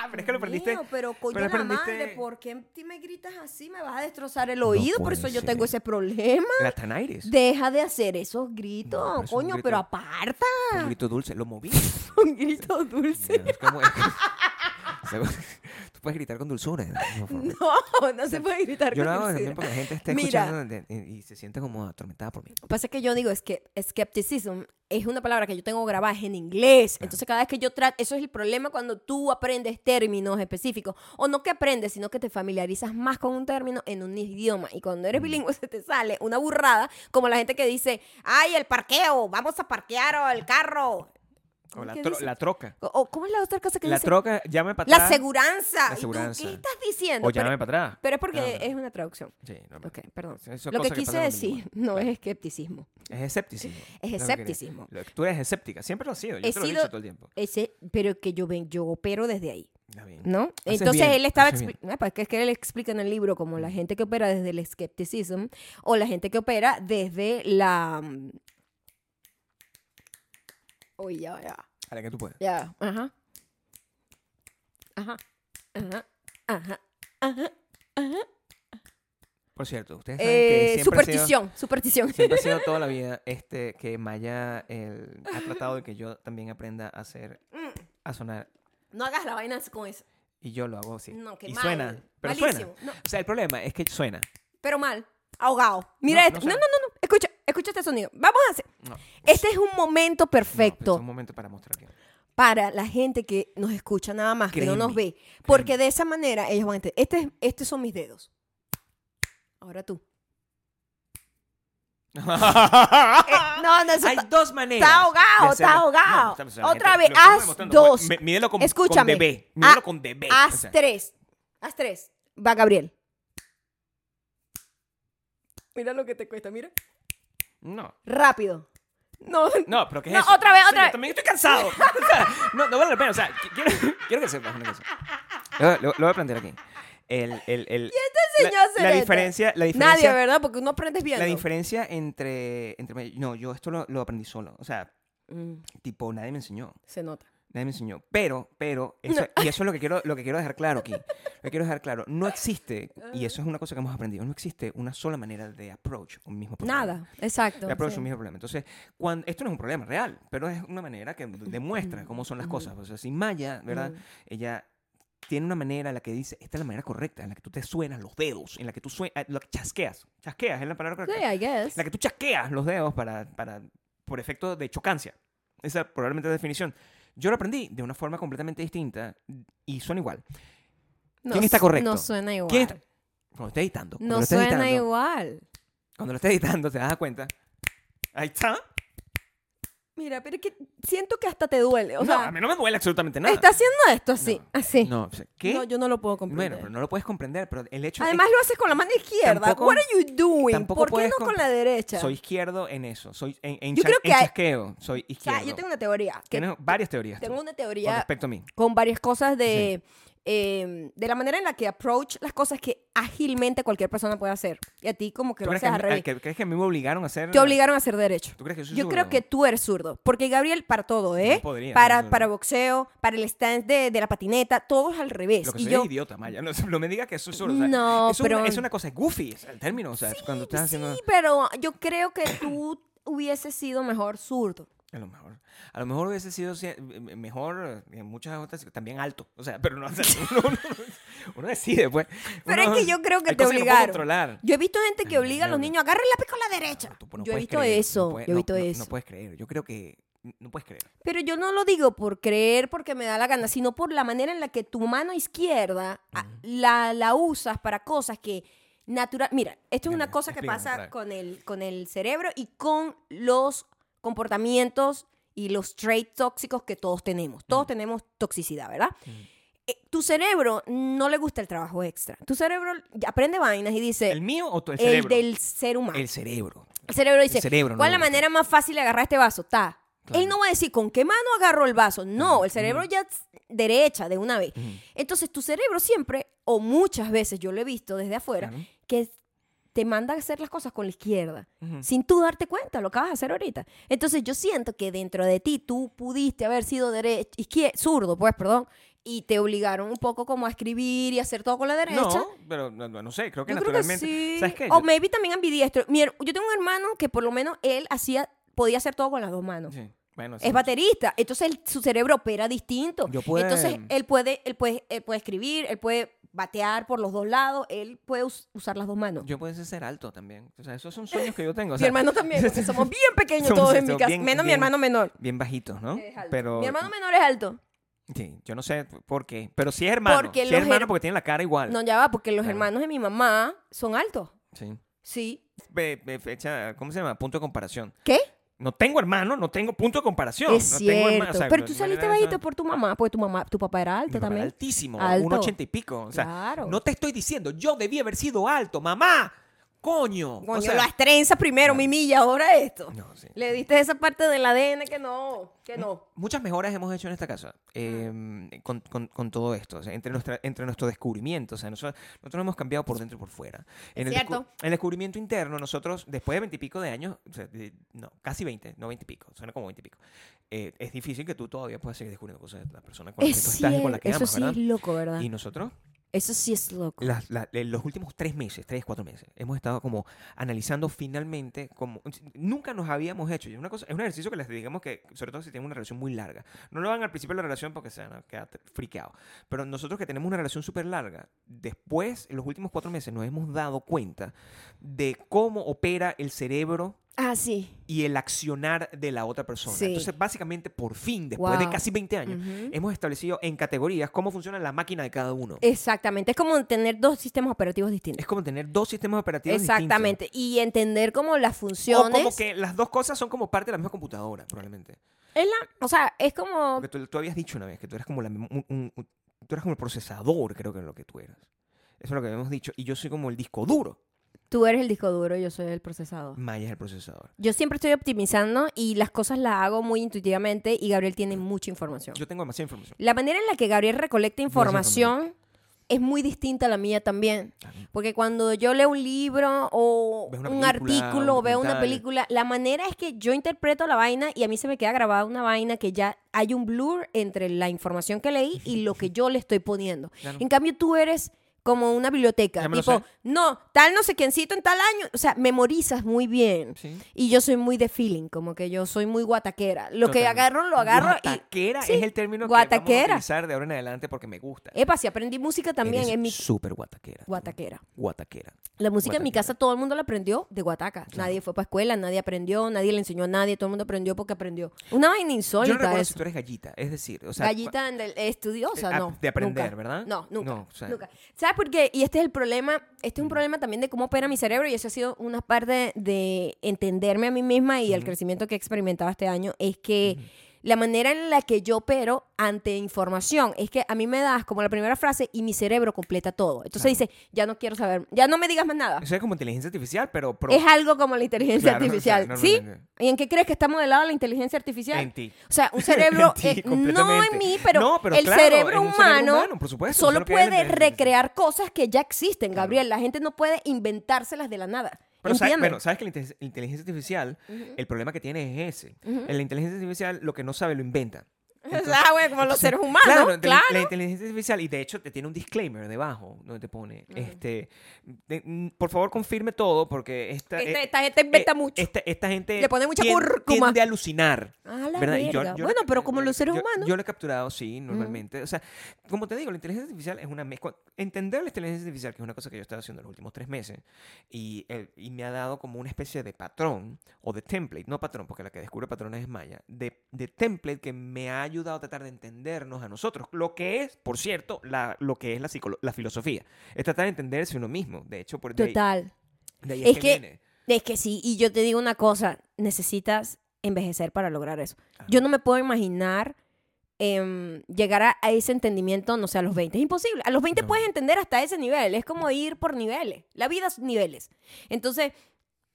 Ah, pero es que lo aprendiste. Mío, pero coño pero la aprendiste- madre, ¿por qué ti me gritas así? Me vas a destrozar el oído, por eso yo tengo ese problema. La Tanaires. Deja de hacer esos gritos, No, pero es un coño, grito- pero aparta. Un grito dulce. Lo moví. Un grito dulce. Es como- Tú puedes gritar con dulzura. ¿no? No, no se puede gritar Yo con lo hago dulzura. también porque la gente está Mira. escuchando y se siente como atormentada por mí. Lo que pasa es que yo digo es que skepticism es una palabra que yo tengo grabada en inglés. Entonces, cada vez que yo trato, eso es el problema cuando tú aprendes términos específicos. O no que aprendes, sino que te familiarizas más con un término en un idioma. Y cuando eres bilingüe se te sale una burrada, como la gente que dice, ay, el parqueo, vamos a parquear el carro. O la, la troca. O, ¿cómo es la otra cosa que La dice? troca, llame para La atrás. La ¿Y tú aseguranza. qué estás diciendo? O llámame para atrás. Pero es porque es una traducción. Sí, no, Ok, perdón. Eso Lo que quise decir no es escepticismo. Es escepticismo. Es escepticismo. Que Tú eres escéptica. Siempre lo has sido. Yo He te lo he dicho todo el tiempo. Ese, pero que yo ven, yo opero desde ahí, Está bien. ¿no? Haces Entonces bien, él estaba ah, pues que es que él explica en el libro como la gente que opera desde el escepticismo o la gente que opera desde la mm, Uy, ya, ya. A la que tú puedes. Ya, ajá. Ajá. Ajá. Ajá. Ajá. Por cierto, ustedes saben que Eh, siempre ha sido- superstición, superstición. Siempre ha sido toda la vida este que Maya el- ha tratado de que yo también aprenda a hacer, Mm, a sonar. No hagas la vaina con eso. Y yo lo hago así. No, qué y mal. suena. Pero Malísimo. suena. No. O sea, el problema es que suena. Pero mal. Ahogado. Mira No, esto. no No, sé. no, no, no. Escucha, este sonido. Vamos a hacer. No. Este es un momento No, perfecto es un momento para mostrar que. para la gente que nos escucha nada más, que no nos Créeme, ve. Porque de esa manera ellos van a entender. Este, estos son mis dedos. Ahora tú. Eh, no, no, eso Hay dos maneras. está ahogado, está ahogado. Otra gente- vez, haz dos. Me- Mídelo con, Escúchame. con. Mídelo Ah, con DB. Haz o sea, tres. Haz tres. Va, Gabriel. Mira lo que te cuesta, mira. No. Rápido. No, No, pero ¿qué es No, eso? otra vez, otra vez. también estoy cansado. O sea, no, no vale la pena. O sea, qui- quiero, quiero que sepas una cosa. Lo, lo- lo voy a plantear aquí. El, el, el, enseñó a la, hacer la esto? diferencia, la Nadie, diferencia, ¿verdad? Porque uno aprendes bien. la diferencia entre, entre... No, yo esto lo, lo aprendí solo. O sea, Mm, tipo, nadie me enseñó. se nota. Nadie me enseñó. Pero, pero, eso- y eso es lo que, quiero, lo que quiero dejar claro aquí. Lo que quiero dejar claro. No existe, y eso es una cosa que hemos aprendido, no existe una sola manera de approach un mismo problema. Nada, exacto. De approach sí. un mismo problema. Entonces, cuando, esto no es un problema real, pero es una manera que demuestra cómo son las cosas. O sea, si Maya, ¿verdad? Ujú. Ella tiene una manera en la que dice, esta es la manera correcta, en la que tú te suenas los dedos, en la que tú suenas, lo que chasqueas. Chasqueas es la palabra Sí, correcta. I guess. La que tú chasqueas los dedos para, para, por efecto de chocancia. Esa probablemente es la definición. Yo lo aprendí de una forma completamente distinta y suena igual. No ¿quién está correcto? No suena igual. ¿Quién está- Cuando estés editando. Cuando No lo suena editando, igual. Cuando lo estés editando te das cuenta. Ahí está. Mira, pero es que siento que hasta te duele. O no, sea, a mí no me duele absolutamente nada. está haciendo esto así, No, así. No, o sea, ¿qué? No, yo no lo puedo comprender. bueno, pero no lo puedes comprender, pero el hecho Además lo haces con la mano izquierda. Tampoco- What are you doing? ¿Por qué no con la derecha? soy izquierdo en eso. Soy en, en, Yo creo que en hay- chasqueo, soy o sea, izquierdo. yo tengo una teoría. Que Tienes varias teorías. tú, tengo una con teoría respecto a mí. con varias cosas de, eh, de la manera en la que approach las cosas que ágilmente cualquier persona puede hacer. Y a ti como que ¿Tú lo haces al revés. que- crees que a mí me obligaron a hacer? Te obligaron a hacer derecho. ¿Tú crees que yo soy Yo creo zurdo? que tú eres zurdo. Porque Gabriel, para todo, ¿eh? No podría para, zurdo. para boxeo, para el stand de, de la patineta, todo es al revés. Lo que y soy yo, es idiota, Maya. No, no me digas que soy zurdo. o sea, No, es una- pero- es una cosa goofy, es el término. O sea, cuando estás haciendo... Sí, pero yo creo que tú hubieses sido mejor zurdo. A lo mejor. A lo mejor hubiese sido si- mejor en muchas otras, también alto. O sea, pero no, uno, uno- uno decide, pues. Pero Uno- es que yo creo que te no obligaron. Yo he visto gente que obliga a los niños a agarrar el lápiz con la derecha. No yo he visto creer, eso. yo he no- visto eso. No puedes creer. Yo creo que no puedes creer. Pero yo no lo digo por creer porque me da la gana, sino por la manera en la que tu mano izquierda a- la, la usas para cosas que natural. Mira, esto es una cosa que pasa con el, con el cerebro y con los comportamientos y los traits tóxicos que todos tenemos. Todos tenemos toxicidad, ¿verdad? Mm. Eh, tu cerebro no le gusta el trabajo extra. Tu cerebro aprende vainas y dice, ¿El mío o tu- el el, cerebro? del ser humano. El cerebro. El cerebro dice, cerebro no ¿cuál es la manera más fácil de agarrar este vaso? Ta. Claro. Él no va a decir, ¿con qué mano agarro el vaso? No, el cerebro ya es derecha de una vez. Entonces, tu cerebro siempre, o muchas veces, yo lo he visto desde afuera, Claro. que te manda a hacer las cosas con la izquierda, Ujú. sin tú darte cuenta lo que vas a hacer ahorita. Entonces, yo siento que dentro de ti tú pudiste haber sido derecho, zurdo, pues, perdón, y te obligaron un poco como a escribir y hacer todo con la derecha. No, pero no, no- sé, creo que Yo creo que naturalmente. sí. ¿Sabes qué? O maybe también ambidiestro. Mi yo tengo un hermano que por lo menos él hacía, podía hacer todo con las dos manos. Sí, bueno, sí. Es baterista, entonces él- su cerebro opera distinto. Yo puedo- Entonces él puede, él puede, él puede escribir, él puede batear por los dos lados, él puede us- usar las dos manos. Yo puedo ser alto también. O sea, esos son sueños que yo tengo. o mi hermano también, porque somos bien pequeños Somos todos en mi casa, bien- menos mi hermano menor. Bien bajitos, ¿no? Es alto. Pero. Mi hermano menor es alto. Sí, yo no sé por qué. Pero sí es hermano. Porque sí es hermano her- porque tiene la cara igual. No, ya va, porque los Claro. hermanos de mi mamá son altos. Sí. Sí. Fecha, ¿Cómo se llama? Punto de comparación. ¿Qué? No tengo hermano, no tengo punto de comparación. es no tengo cierto. hermano, o sea, Pero tú saliste bajito por tu mamá, porque tu mamá, tu papá era Mi alto era también. altísimo, Alto. un ochenta y pico. O sea, Claro. no te estoy diciendo, yo debí haber sido alto, mamá. Coño. Coño, o sea, las trenzas primero, mi milla, ahora esto. no, sí. Le diste esa parte del ADN que no, que no. Muchas mejoras hemos hecho en esta casa eh, con, con- con todo esto, o sea, entre, nuestra, entre nuestro descubrimiento. O sea, nosotros, nosotros hemos cambiado por dentro y por fuera. En el, cierto. descu- en el descubrimiento interno, nosotros, después de veintipico de años, o sea, de- no, casi veinte, no veintipico, suena como veintipico, eh, es difícil que tú todavía puedas seguir descubriendo cosas de la persona con la que tú estás y con la que eso amas, sí ¿verdad? es loco, ¿verdad? Y nosotros, Eso sí es loco. la- en los últimos tres meses, tres, cuatro meses, hemos estado como analizando finalmente, como nunca nos habíamos hecho. Y es, una cosa, es un ejercicio que les digamos que, sobre todo si tienen una relación muy larga, no lo hagan al principio de la relación porque se van a quedar friqueados. Pero nosotros que tenemos una relación súper larga, después, en los últimos cuatro meses, nos hemos dado cuenta de cómo opera el cerebro Ah, sí. y el accionar de la otra persona. Sí. Entonces, básicamente, por fin, después de Wow. casi 20 años, Ujú. hemos establecido en categorías cómo funciona la máquina de cada uno. Exactamente. Es como tener dos sistemas operativos distintos. Es como tener dos sistemas operativos Exactamente. Y entender como las distintos. O funciones. como que las dos cosas son como parte de la misma computadora, probablemente. Es la- o sea, es como. Porque tú, tú habías dicho una vez que tú eres como la, un- un- un- tú eres como el procesador, creo que es lo que tú eras. Eso es lo que habíamos dicho. Y yo soy como el disco duro. Tú eres el disco duro, yo soy el procesador. Maya es el procesador. Yo siempre estoy optimizando y las cosas las hago muy intuitivamente y Gabriel tiene mucha información. Yo tengo demasiada información. La manera en la que Gabriel recolecta información. es muy distinta a la mía también. Porque cuando yo leo un libro o un película, artículo o veo una película, la manera es que yo interpreto la vaina y a mí se me queda grabada una vaina que ya hay un blur entre la información que leí y lo que yo le estoy poniendo. Claro. En cambio, tú eres como una biblioteca. Ya me lo Tipo, sé. no, tal no sé quiéncito en tal año. O sea, memorizas muy bien. Sí. Y yo soy muy de feeling, como que yo soy muy guataquera. Lo que Totalmente. agarro, lo agarro y... Guataquera Sí, es el término que vamos a guataquera. utilizar de ahora en adelante porque me gusta. Epa, si aprendí música también Eres en mi... súper guataquera. Guataquera. Guataquera. La música en mi Guataquera. casa todo el mundo la aprendió de Guataca. Nadie fue para escuela, nadie aprendió, nadie le enseñó a nadie, todo el mundo aprendió porque aprendió. Una vaina Yo no insólita recuerdo eso. si tú eres gallita. Es decir, o sea... Gallita en el- estudiosa, eh, no. de aprender, nunca. ¿verdad? No, nunca. No, o sea- nunca. ¿Sabes por qué? Y este es el problema, este es un problema también de cómo opera mi cerebro y eso ha sido una parte de entenderme a mí misma y el crecimiento que he experimentado este año, es que la manera en la que yo opero ante información es que a mí me das como la primera frase y mi cerebro completa todo. Entonces dice, ya no quiero saber, ya no me digas más nada. Eso es como inteligencia artificial, pero... pro- Es algo como la inteligencia Claro, artificial. ¿Sí? ¿Y en qué crees que está modelada la inteligencia artificial? En ti. O sea, un cerebro, En ti, eh, no en mí, pero, el claro, cerebro un cerebro humano, humano, por supuesto, solo puede recrear cosas que ya existen. Gabriel. La gente no puede inventárselas de la nada. Pero sabes, que la inte- inteligencia artificial, el problema que tiene es ese. En la inteligencia artificial lo que no sabe lo inventa. ah, güey, como los seres humanos, Claro, claro. la inteligencia artificial, y de hecho te tiene un disclaimer debajo, donde te pone, este, de- mm, por favor confirme todo, porque esta, Esta- eh, esta gente inventa eh, mucho. Esta, esta gente Le pone mucha tien- cúrcuma. tiende a alucinar. Ah, la ¿verdad? Y yo- yo bueno, pero como los seres yo- humanos. Yo lo he capturado, sí, normalmente. O sea, como te digo, la inteligencia artificial es una mezcla. Entender la inteligencia artificial, que es una cosa que yo he estado haciendo los últimos tres meses, y, eh, y me ha dado como una especie de patrón, o de template, no patrón, porque la que descubre patrones es Maya, de, de template que me ha ayudado a tratar de entendernos a nosotros. Lo que es, por cierto, la, lo que es la, la filosofía. Es tratar de entenderse uno mismo. De hecho, por de ahí- Total. de ahí Es es, que- viene. Es que sí, y yo te digo una cosa, necesitas envejecer para lograr eso. Yo no me puedo imaginar em, llegar a, a ese entendimiento, no sé, a los 20. Es imposible. A los 20 No. puedes entender hasta ese nivel. Es como ir por niveles. La vida es niveles. Entonces,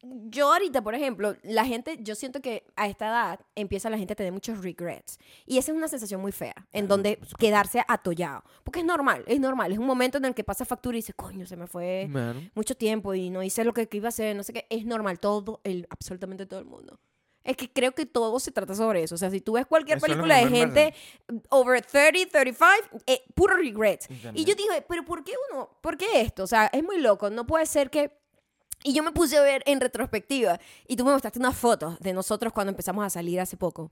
yo ahorita, por ejemplo, la gente, yo siento que a esta edad empieza la gente a tener muchos regrets. Y esa es una sensación muy fea, en donde quedarse atollado. Porque es normal, es normal. Es un momento en el que pasa factura y dices, coño, se me fue Claro. mucho tiempo y no hice lo que, que iba a hacer, no sé qué. Es normal, todo, el, absolutamente todo el mundo. Es que creo que todo se trata sobre eso. O sea, si tú ves cualquier Eso película de gente over 30, 35, eh, puro regrets. Y También. yo dije, pero ¿por qué uno? ¿Por qué esto? O sea, es muy loco. No puede ser que... Y yo me puse a ver en retrospectiva y tú me mostraste unas fotos de nosotros cuando empezamos a salir hace poco.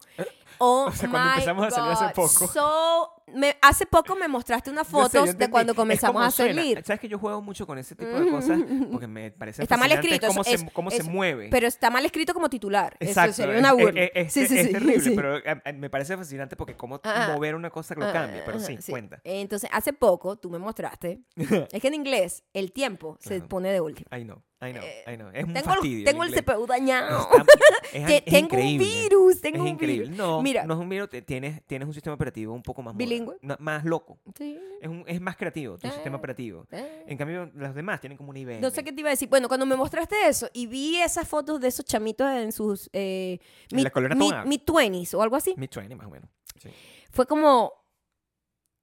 Oh O sea, cuando my empezamos a salir hace God. poco. So, me- hace poco me mostraste unas Yo sé, fotos de cuando Es comenzamos a suena. salir. Sabes que yo juego mucho con ese tipo de cosas porque me parece Está mal escrito, cómo, eso se, es- cómo se eso- mueve. Pero está mal escrito como titular. Exacto. Eso sería es- una es- burla. Es, es- sí, sí, es sí, terrible, pero eh, eh, me parece fascinante porque cómo Ah, mover una cosa lo Ah, cambia. Pero ajá, sí, cuenta. Entonces, hace poco tú me mostraste. es que en inglés el tiempo se Claro. pone de último. I know, I know, I know. Es un Tengo, fastidio. el, tengo el. CPU dañado. Está- es, Te- es tengo increíble. un virus, tengo es un virus. No, Mira. no es un virus, tienes, tienes un sistema operativo un poco más moderno, ¿Bilingüe? más loco. Sí. Es, un- es más creativo tu Eh, sistema operativo. eh. En cambio, los demás tienen como un IBM. No sé qué te iba a decir. Bueno, cuando me mostraste eso y vi esas fotos de esos chamitos en sus eh, En la colonia mid, Tonga. mid 20s o algo así, Mid 20 más o menos. Sí. fue como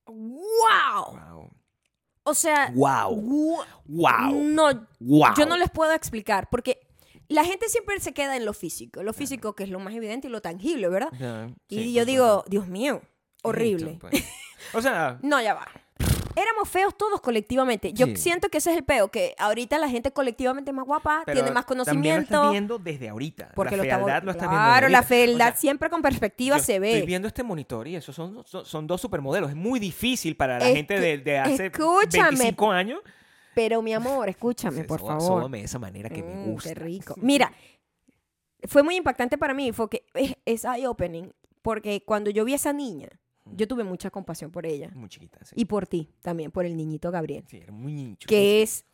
wow. Wow. O sea, Wow. Wow. no, Wow. yo no les puedo explicar porque la gente siempre se queda en lo físico, lo físico que es lo más evidente y lo tangible, ¿verdad? Ya, Y sí, yo digo. Dios mío, ¿Qué es horrible. esto, pues? O sea, No, ya va. Éramos feos todos colectivamente. Yo Sí. siento que ese es el peo, que ahorita la gente colectivamente es más guapa, pero tiene más También lo conocimiento. estás viendo desde ahorita. Porque la lo está fealdad lo estás viendo Claro, la fealdad O sea, siempre con perspectiva se ve. Estoy viendo este monitor y esos son, son, son dos supermodelos. Es muy difícil para la Es gente de, de hace escúchame. 25 años. Pero mi amor, escúchame, por favor. sóbame de esa manera que me Mm, gusta. Qué rico. Mira, fue muy impactante para mí, fue que es, es eye-opening, porque cuando yo vi a esa niña, yo tuve mucha compasión por ella. Muy chiquita, sí. Y por ti también, por el niñito Gabriel. Sí, era muy nicho. Que es...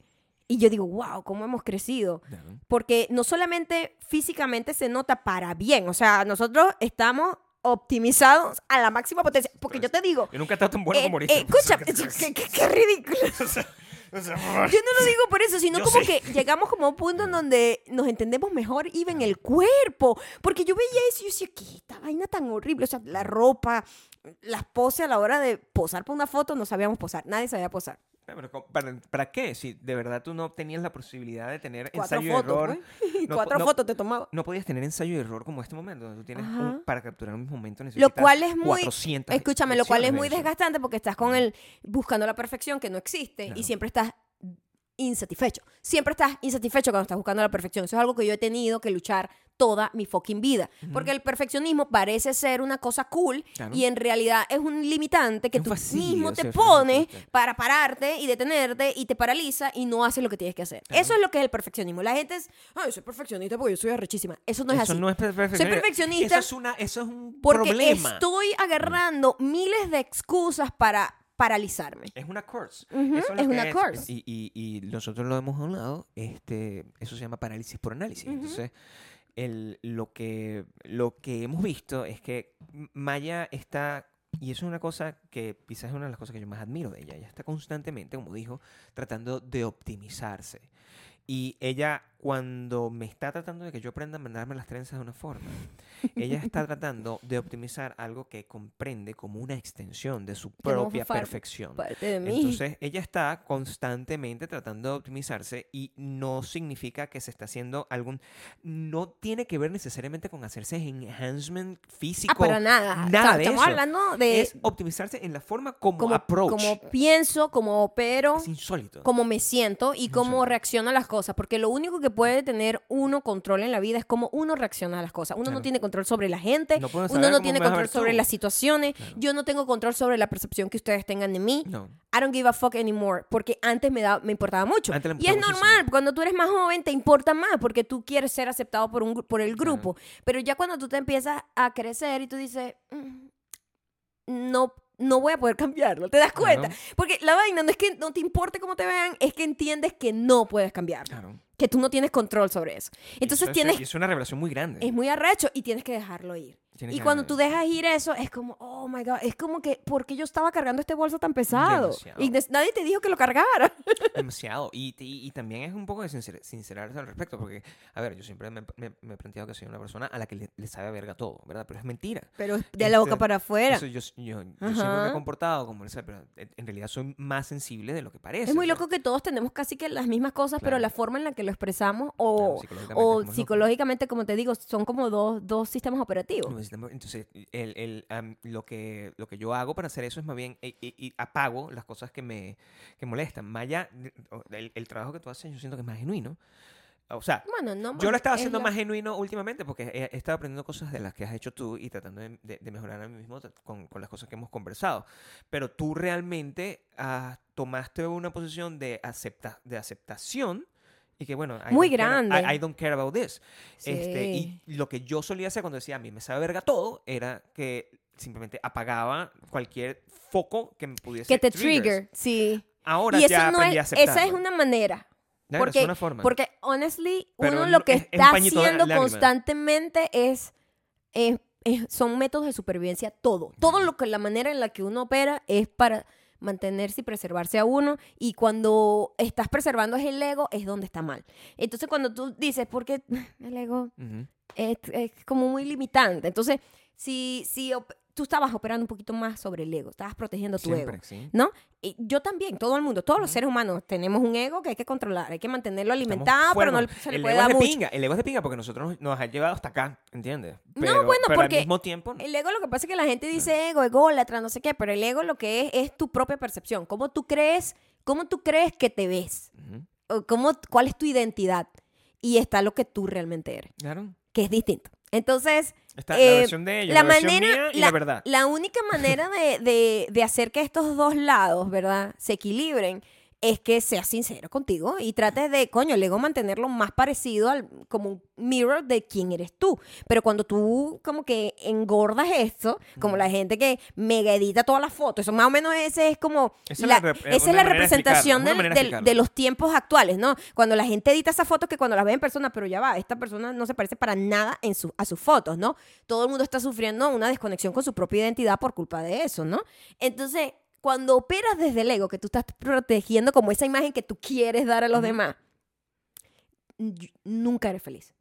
Y yo digo, wow, cómo hemos crecido. Claro. Porque no solamente físicamente se nota para bien, o sea, nosotros estamos optimizados a la máxima potencia. Porque yo te digo, Yo nunca he estado tan bueno eh, como ahorita. eh, qué, qué- qué ridículo. O sea, Yo no lo digo por eso, sino como que llegamos como a un punto en donde nos entendemos mejor y en el cuerpo. Porque yo veía eso y yo decía, ¿qué esta vaina tan horrible? O sea, la ropa, las poses a la hora de posar para una foto, no sabíamos posar. Nadie sabía posar. Pero ¿cómo- ¿para, ¿Para qué? Si de verdad tú no tenías la posibilidad de tener Cuatro ensayo y fotos, error. pues. No, Cuatro no- fotos te tomaba. No podías tener ensayo y error como este momento, tú tienes un- para capturar un momento Lo necesitas cual es muy... 400 Escúchame, lo cual es muy desgastante porque estás con el buscando la perfección que no existe y siempre estás insatisfecho. Siempre estás insatisfecho cuando estás buscando la perfección. Eso es algo que yo he tenido que luchar toda mi fucking vida. Porque el perfeccionismo parece ser una cosa cool Claro. y en realidad es un limitante que Es tú mismo te pones para pararte y detenerte y te paraliza y no haces lo que tienes que hacer. Claro. Eso es lo que es el perfeccionismo. La gente es, ay, soy perfeccionista porque yo soy arrechísima. Eso no es Eso así. no es per- perfeccionista. perfeccionista Eso es, una, eso es un porque problema. estoy agarrando miles de excusas para paralizarme. Es una Eso lo es una curse. Y, y, y nosotros lo hemos hablado, este, eso se llama parálisis por análisis. Entonces, el, lo, que, lo que hemos visto es que Maya está, y eso es una cosa que quizás es una de las cosas que yo más admiro de ella, ella está constantemente, como dijo, tratando de optimizarse. Y ella, cuando me está tratando de que yo aprenda a mandarme las trenzas de una forma, ella está tratando de optimizar algo que comprende como una extensión de su propia perfección. Parte de mí. Entonces, ella está constantemente tratando de optimizarse y no significa que se está haciendo algún... No tiene que ver necesariamente con hacerse enhancement físico. ah, para nada. Nada O sea, de estamos eso. hablando de Es optimizarse en la forma como, como, approach. como pienso, como opero, es insólito. cómo me siento y cómo reacciono a las cosas. Porque lo único que puede tener uno control en la vida es cómo uno reacciona a las cosas. Uno no Claro. tiene control sobre la gente, No uno no tiene control sobre las situaciones, Claro. yo no tengo control sobre la percepción que ustedes tengan de mí. No. I don't give a fuck anymore, porque antes me, da, me importaba mucho. Antes y es normal, muchísimo. cuando tú eres más joven te importa más, porque tú quieres ser aceptado por, un, por el grupo. Pero ya cuando tú te empiezas a crecer y tú dices, "Mm, no, no voy a poder cambiarlo, ¿te das cuenta? Claro. Porque la vaina no es que no te importe cómo te vean, es que entiendes que no puedes cambiarlo. Claro. Que tú no tienes control sobre eso. Entonces Eso es- tienes, y es una revelación muy grande. es muy arrecho y tienes que dejarlo ir. Tienes Y cuando tú dejas ir eso, es como, oh my God, es como que, ¿por qué yo estaba cargando este bolso tan pesado? Demasiado. Y nadie te dijo que lo cargara. Demasiado. Y, y, y también es un poco de sincer- sincerarse al respecto, porque, a ver, yo siempre me, me- me he planteado que soy una persona a la que le, le sabe a verga todo, ¿verdad? Pero es mentira. Pero de la boca Este, para afuera. Eso yo, yo, yo siempre me he comportado como esa, pero en realidad soy más sensible de lo que parece. Es muy loco que todos tenemos casi que las mismas cosas, pero la forma en la que lo expresamos claro, o, psicológicamente o psicológicamente, como te digo, son como dos, dos sistemas operativos. Necesitamos- Entonces, el, el, am, lo, que, lo que yo hago para hacer eso es más bien, y, y- y apago las cosas que me que molestan. Más allá, el, el trabajo que tú haces, yo siento que es más genuino. O sea, Bueno, no yo lo estaba es haciendo la- más genuino últimamente porque he, he estado aprendiendo cosas de las que has hecho tú y tratando de, de- de mejorar a mí mismo con, con las cosas que hemos conversado. Pero tú realmente ah, tomaste una posición de, acepta, de aceptación y que bueno, I Muy don't care- grande. I, I don't care about this. Este, y lo que yo solía hacer cuando decía a mí me sabe verga todo era que simplemente apagaba cualquier foco que me pudiese que te triggers. trigger, sí. Ahora y eso ya no aprendí a es, esa es una manera. Claro, porque- es una forma. Porque, honestly, Pero uno no- lo que es- está haciendo constantemente es, es- es- son métodos de supervivencia, todo. Todo lo que la manera en la que uno opera es para mantenerse y preservarse a uno y cuando estás preservando es el ego es donde está mal. Entonces cuando tú dices, porque el ego es, es como muy limitante. Entonces, si, si tú estabas operando un poquito más sobre el ego, estabas protegiendo tu ego. Sí. ¿No? Y yo también, todo el mundo, todos los seres humanos tenemos un ego que hay que controlar, hay que mantenerlo alimentado, pero no se le el puede ego es dar de mucho. pinga, el ego es de pinga porque nosotros nos, ha llevado hasta acá, ¿entiendes? No, bueno, pero porque al mismo tiempo, El ego lo que pasa es que la gente dice ego, ególatra, no sé qué, pero el ego lo que es es tu propia percepción, cómo tú crees, cómo tú crees que te ves, o cómo, cuál es tu identidad y está lo que tú realmente eres, claro. que es distinto. Entonces, Está Eh, la versión de ellos, la la, versión manera- mía y la, la- verdad. La única manera de, de- de hacer que estos dos lados, ¿verdad? Se equilibren es que seas sincero contigo y trates de, coño, el ego mantenerlo más parecido al, como un mirror de quién eres tú. Pero cuando tú como que engordas esto, como la gente que mega edita todas las fotos, eso más o menos ese es como, Esa es la, la rep- esa es la de representación de de los tiempos actuales, ¿no? Cuando la gente edita esas fotos que cuando las ve en persona, pero ya va, esta persona no se parece para nada en su, a sus fotos, ¿no? Todo el mundo está sufriendo una desconexión con su propia identidad por culpa de eso, ¿no? Entonces, cuando operas desde el ego, que tú estás protegiendo como esa imagen que tú quieres dar a los demás, nunca eres feliz.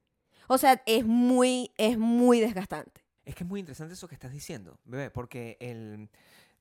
O sea, es muy, es muy desgastante. Es que es muy interesante eso que estás diciendo, bebé, porque el...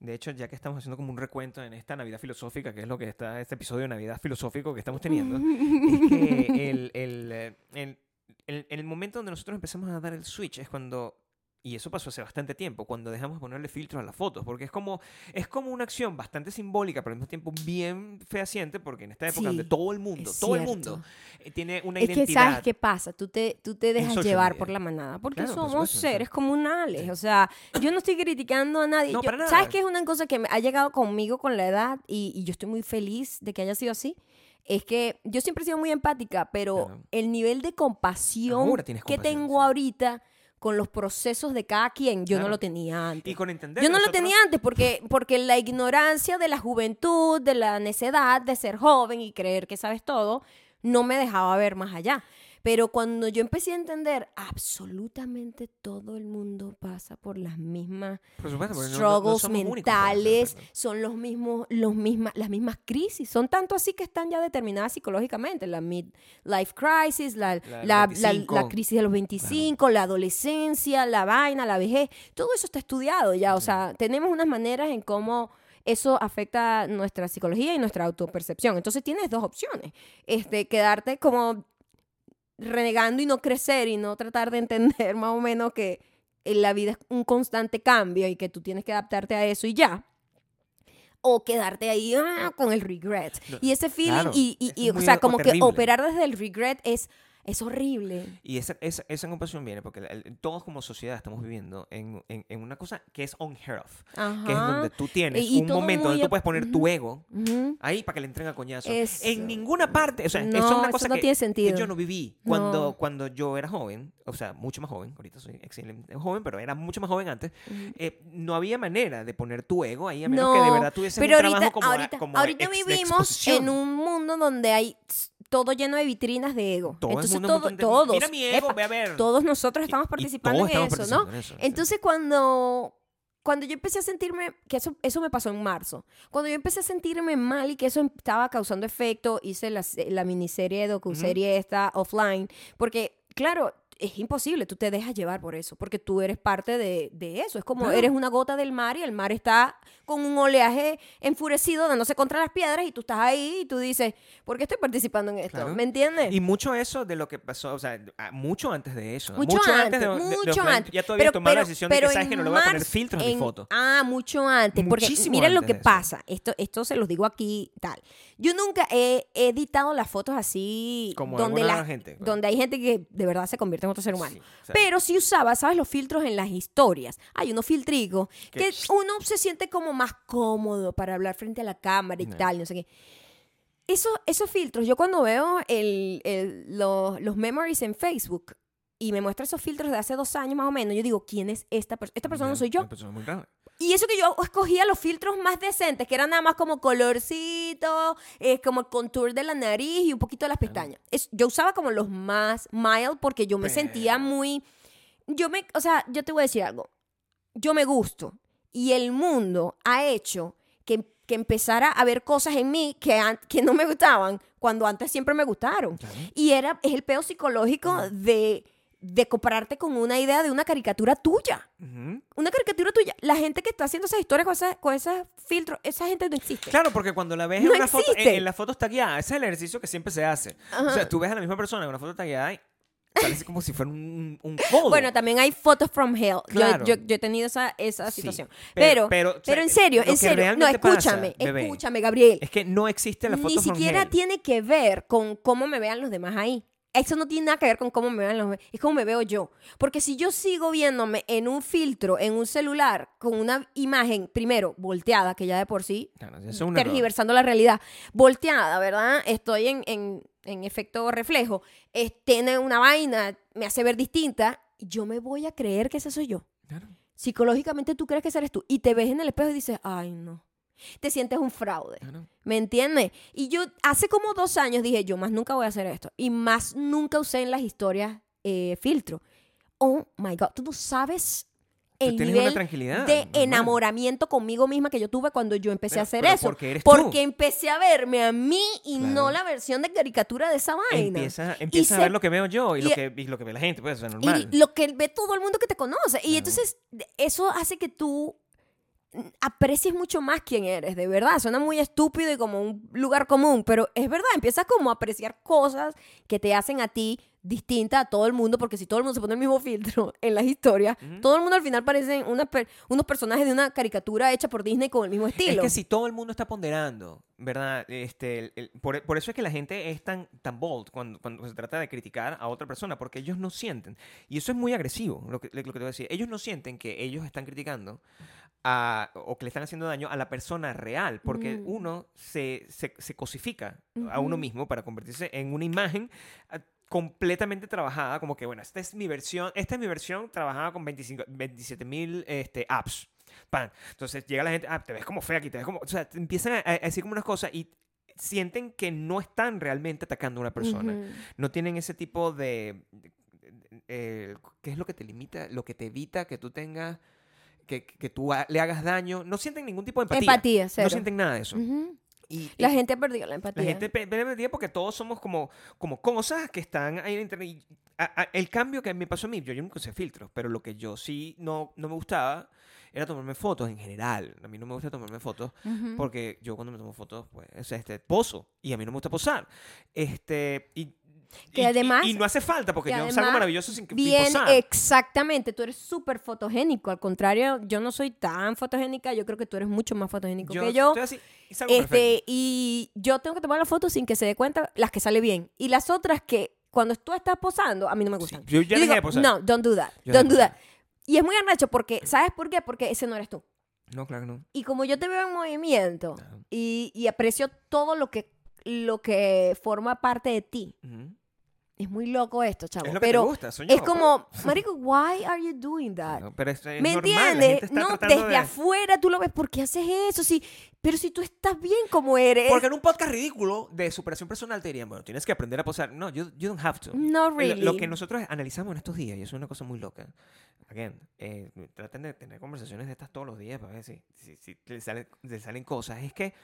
De hecho, ya que estamos haciendo como un recuento en esta Navidad filosófica, que es lo que está, este episodio de Navidad filosófico que estamos teniendo, es que el, el, eh, el- el- el momento donde nosotros empezamos a dar el switch es cuando, y eso pasó hace bastante tiempo, cuando dejamos de ponerle filtros a las fotos, porque es como, es como una acción bastante simbólica, pero al mismo tiempo bien fehaciente, porque en esta época Sí, donde todo el mundo, es todo el mundo eh, tiene una Es que identidad. sabes qué pasa, tú te, tú te dejas llevar media. por la manada, porque Claro, por somos supuesto, sí. seres comunales. Sí. O sea, yo no estoy criticando a nadie. No, Yo- para nada. ¿Sabes qué es una cosa que ha llegado conmigo con la edad y, y yo estoy muy feliz de que haya sido así? Es que yo siempre he sido muy empática, pero Claro. el nivel de compasión Ahora que tengo ahorita con los procesos de cada quien, yo no lo tenía antes. Y con entender Yo no lo tenía antes porque, porque la ignorancia de la juventud, de la necedad de ser joven y creer que sabes todo, no me dejaba ver más allá. Pero cuando yo empecé a entender, absolutamente todo el mundo pasa por las mismas Por supuesto, porque no- no- struggles únicos mentales, son los mismos, los mismas, las mismas crisis. Son tanto así que están ya determinadas psicológicamente. La midlife crisis, la, La del la, la- 25. la crisis de los 25, la adolescencia, la vaina, la vejez. Todo eso está estudiado ya. O sea, tenemos unas maneras en cómo eso afecta nuestra psicología y nuestra autopercepción. Entonces tienes dos opciones. Este, quedarte como renegando y no crecer y no tratar de entender más o menos que en la vida es un constante cambio y que tú tienes que adaptarte a eso y ya. O quedarte ahí ah, con el regret. No, Y ese feeling, claro, y, y- eso y, es o sea, como que operar desde el regret es, es horrible. Y esa, esa, esa compasión viene porque el- todos como sociedad estamos viviendo en, en, en una cosa que es unheard of. Ajá. Que es donde tú tienes Y- y un momento donde tú puedes poner tu ego ahí para que le entren a coñazo. Eso. En ninguna parte. O sea, eso es una eso cosa no que, tiene que sentido. yo no viví cuando, No. cuando yo era joven. O sea, mucho más joven. Ahorita soy excelente joven, pero era mucho más joven antes. Eh, no había manera de poner tu ego ahí a menos no, que de verdad tuviese un trabajo ahorita, como, a- ahorita, como ahorita ex- vivimos en un mundo donde hay todo lleno de vitrinas de ego. Todo el Entonces mundo todo, de- todos, Mira mi ego, epa, ve a ver. todos nosotros estamos y participando en estamos eso, ¿no? en eso, sí. Entonces cuando cuando yo empecé a sentirme, que eso, eso me pasó en marzo, cuando yo empecé a sentirme mal y que eso estaba causando efecto, hice la, la miniserie, docuserie esta offline, porque claro, es imposible, tú te dejas llevar por eso, porque tú eres parte de, de eso, es como Claro. eres una gota del mar y el mar está con un oleaje enfurecido dándose contra las piedras y tú estás ahí y tú dices, ¿por qué estoy participando en esto? Claro. ¿Me entiendes? Y mucho eso de lo que pasó, o sea, mucho antes de eso. Mucho, antes, de- mucho antes. Ya tú habías tomado la decisión de que sabes en que no le voy a poner filtros mi en- foto. Ah, mucho antes. Porque Muchísimo miren lo que pasa. Esto, esto se los digo aquí tal. Yo nunca he editado las fotos así Como donde, la- gente, claro. donde hay gente que de verdad se convierte otro ser humano. Sí, o sea, Pero sí usaba, ¿sabes? Los filtros en las historias. Hay unos filtricos Que- uno se siente como más cómodo para hablar frente a la cámara y No. tal, no sé qué. Eso, esos filtros, yo cuando veo el, el- los, los memories en Facebook y me muestra esos filtros de hace dos años más o menos, yo digo, ¿quién es esta persona? Esta persona no soy yo. Persona muy. Y eso que yo escogía los filtros más decentes, que eran nada más como colorcito, eh, como el contour de la nariz y un poquito de las pestañas. Es- yo usaba como los más mild porque yo me sentía muy... Yo me... O sea, yo te voy a decir algo. Yo me gusto. Y el mundo ha hecho que, que empezara a ver cosas en mí que, que no me gustaban cuando antes siempre me gustaron. Claro. Y era, es el peo psicológico de, de compararte con una idea de una caricatura tuya una caricatura tuya. La gente que está haciendo esas historias con, esas- con esos filtros, esa gente no existe. Claro, porque cuando la ves No en una foto, en, en las fotos tagueadas, ese es el ejercicio que siempre se hace. O sea, tú ves a la misma persona en una foto tagueada y parece como si fuera un, un codo. Bueno, también hay fotos from hell. Yo- Claro. Yo, yo he tenido esa, esa Sí, situación. pero- Pero, pero, en serio, en serio. No, pasa, escúchame, escúchame, Gabriel. es que no existe la foto Ni from siquiera hell. tiene que ver con cómo me vean los demás ahí. Eso no tiene nada que ver con cómo me vean los. Es cómo me veo yo. Porque si yo sigo viéndome en un filtro, en un celular, con una imagen, primero, volteada, que ya de por sí Claro, eso es un error. tergiversando la realidad, volteada, ¿verdad? Estoy en, en- en efecto reflejo, es- tiene una vaina, me hace ver distinta, yo me voy a creer que ese soy yo. Claro. Psicológicamente tú crees que eres tú y te ves en el espejo y dices, ay no, te sientes un fraude. Claro. ¿Me entiendes? Y yo hace como dos años dije, yo más nunca voy a hacer esto. Y más nunca usé en las historias eh, filtro. Oh my God, tú no sabes Tú el nivel de normal. enamoramiento conmigo misma que yo tuve cuando yo empecé Pero- a hacer eso. porque eres tú. Porque empecé a verme a mí y Claro. no la versión de caricatura de esa vaina. Empieza, empieza a se- ver lo que veo yo y, y- lo, que, y lo que ve la gente, pues, sea, normal. Y lo que ve todo el mundo que te conoce. Y Claro. entonces eso hace que tú aprecies mucho más quién eres, de verdad. Suena muy estúpido y como un lugar común, pero es verdad, empiezas como a apreciar cosas que te hacen a ti distinta a todo el mundo, porque si todo el mundo se pone el mismo filtro en las historias, todo el mundo al final parecen per- unos personajes de una caricatura hecha por Disney con el mismo estilo. Es que si todo el mundo está ponderando, ¿verdad? Este, el- el- por, por eso es que la gente es tan, tan bold cuando, cuando se trata de criticar a otra persona, porque ellos no sienten. Y eso es muy agresivo, lo que, lo que te voy a decir. Ellos no sienten que ellos están criticando a- o que le están haciendo daño a la persona real, porque Mm. uno se, se, se cosifica a uno mismo para convertirse en una imagen ah, completamente trabajada, como que, bueno, esta es mi versión, esta es mi versión trabajada con 25 27 mil este, apps. Pan. Entonces llega la gente, ah, te ves como fea aquí, te ves como. O sea, te empiezan a, a decir como unas cosas y sienten que no están realmente atacando a una persona. Ujú. No tienen ese tipo de. de- de- eh, ¿Qué es lo que te limita? Lo que te evita que tú tengas. Que, que tú le hagas daño. No sienten ningún tipo de empatía. Empatía, cero. No sienten nada de eso. Ujú. Y, La y gente ha perdido la empatía. la gente pe- pierde empatía porque todos somos como, como cosas que están ahí en internet. Y a- a- el cambio que me pasó a mí, yo, yo nunca usé filtros, pero lo que yo sí no, no me gustaba era tomarme fotos en general. A mí no me gusta tomarme fotos Ujú. porque yo cuando me tomo fotos, pues, sea, este, poso. Y a mí no me gusta posar. Este, y, Que y- además- y, y no hace falta porque que yo salgo maravilloso sin, sin Bien, posar. exactamente. Tú eres súper fotogénico. Al contrario, yo no soy tan fotogénica. Yo creo que tú eres mucho más fotogénico que yo. estoy así y salgo Este, y yo tengo que tomar las fotos sin que se dé cuenta las que sale bien. Y las otras que cuando tú estás posando, a mí no me Sí, gustan. yo ya Yo dejé digo, de posar. No, don't do that. Yo don't do that. Y es muy arrecho porque, ¿sabes por qué? Porque ese no eres tú. No, claro que no. Y como yo te veo en movimiento y, y aprecio todo lo que, lo que forma parte de ti, Ujú. es muy loco esto, chavo. Es lo que pero te gusta, soy yo, es como, marico, why are you doing that? No, pero es, ¿Me normal, entiendes? está No, desde de- afuera tú lo ves, ¿por qué haces eso? Sí, pero si tú estás bien como eres. Porque en un podcast ridículo de superación personal te dirían, bueno, tienes que aprender a posar. No, you, you don't have to. No Lo- really. Lo que nosotros analizamos en estos días, y eso es una cosa muy loca, again, eh, traten de tener conversaciones de estas todos los días para ver si, si, si les, sale- les salen cosas, es que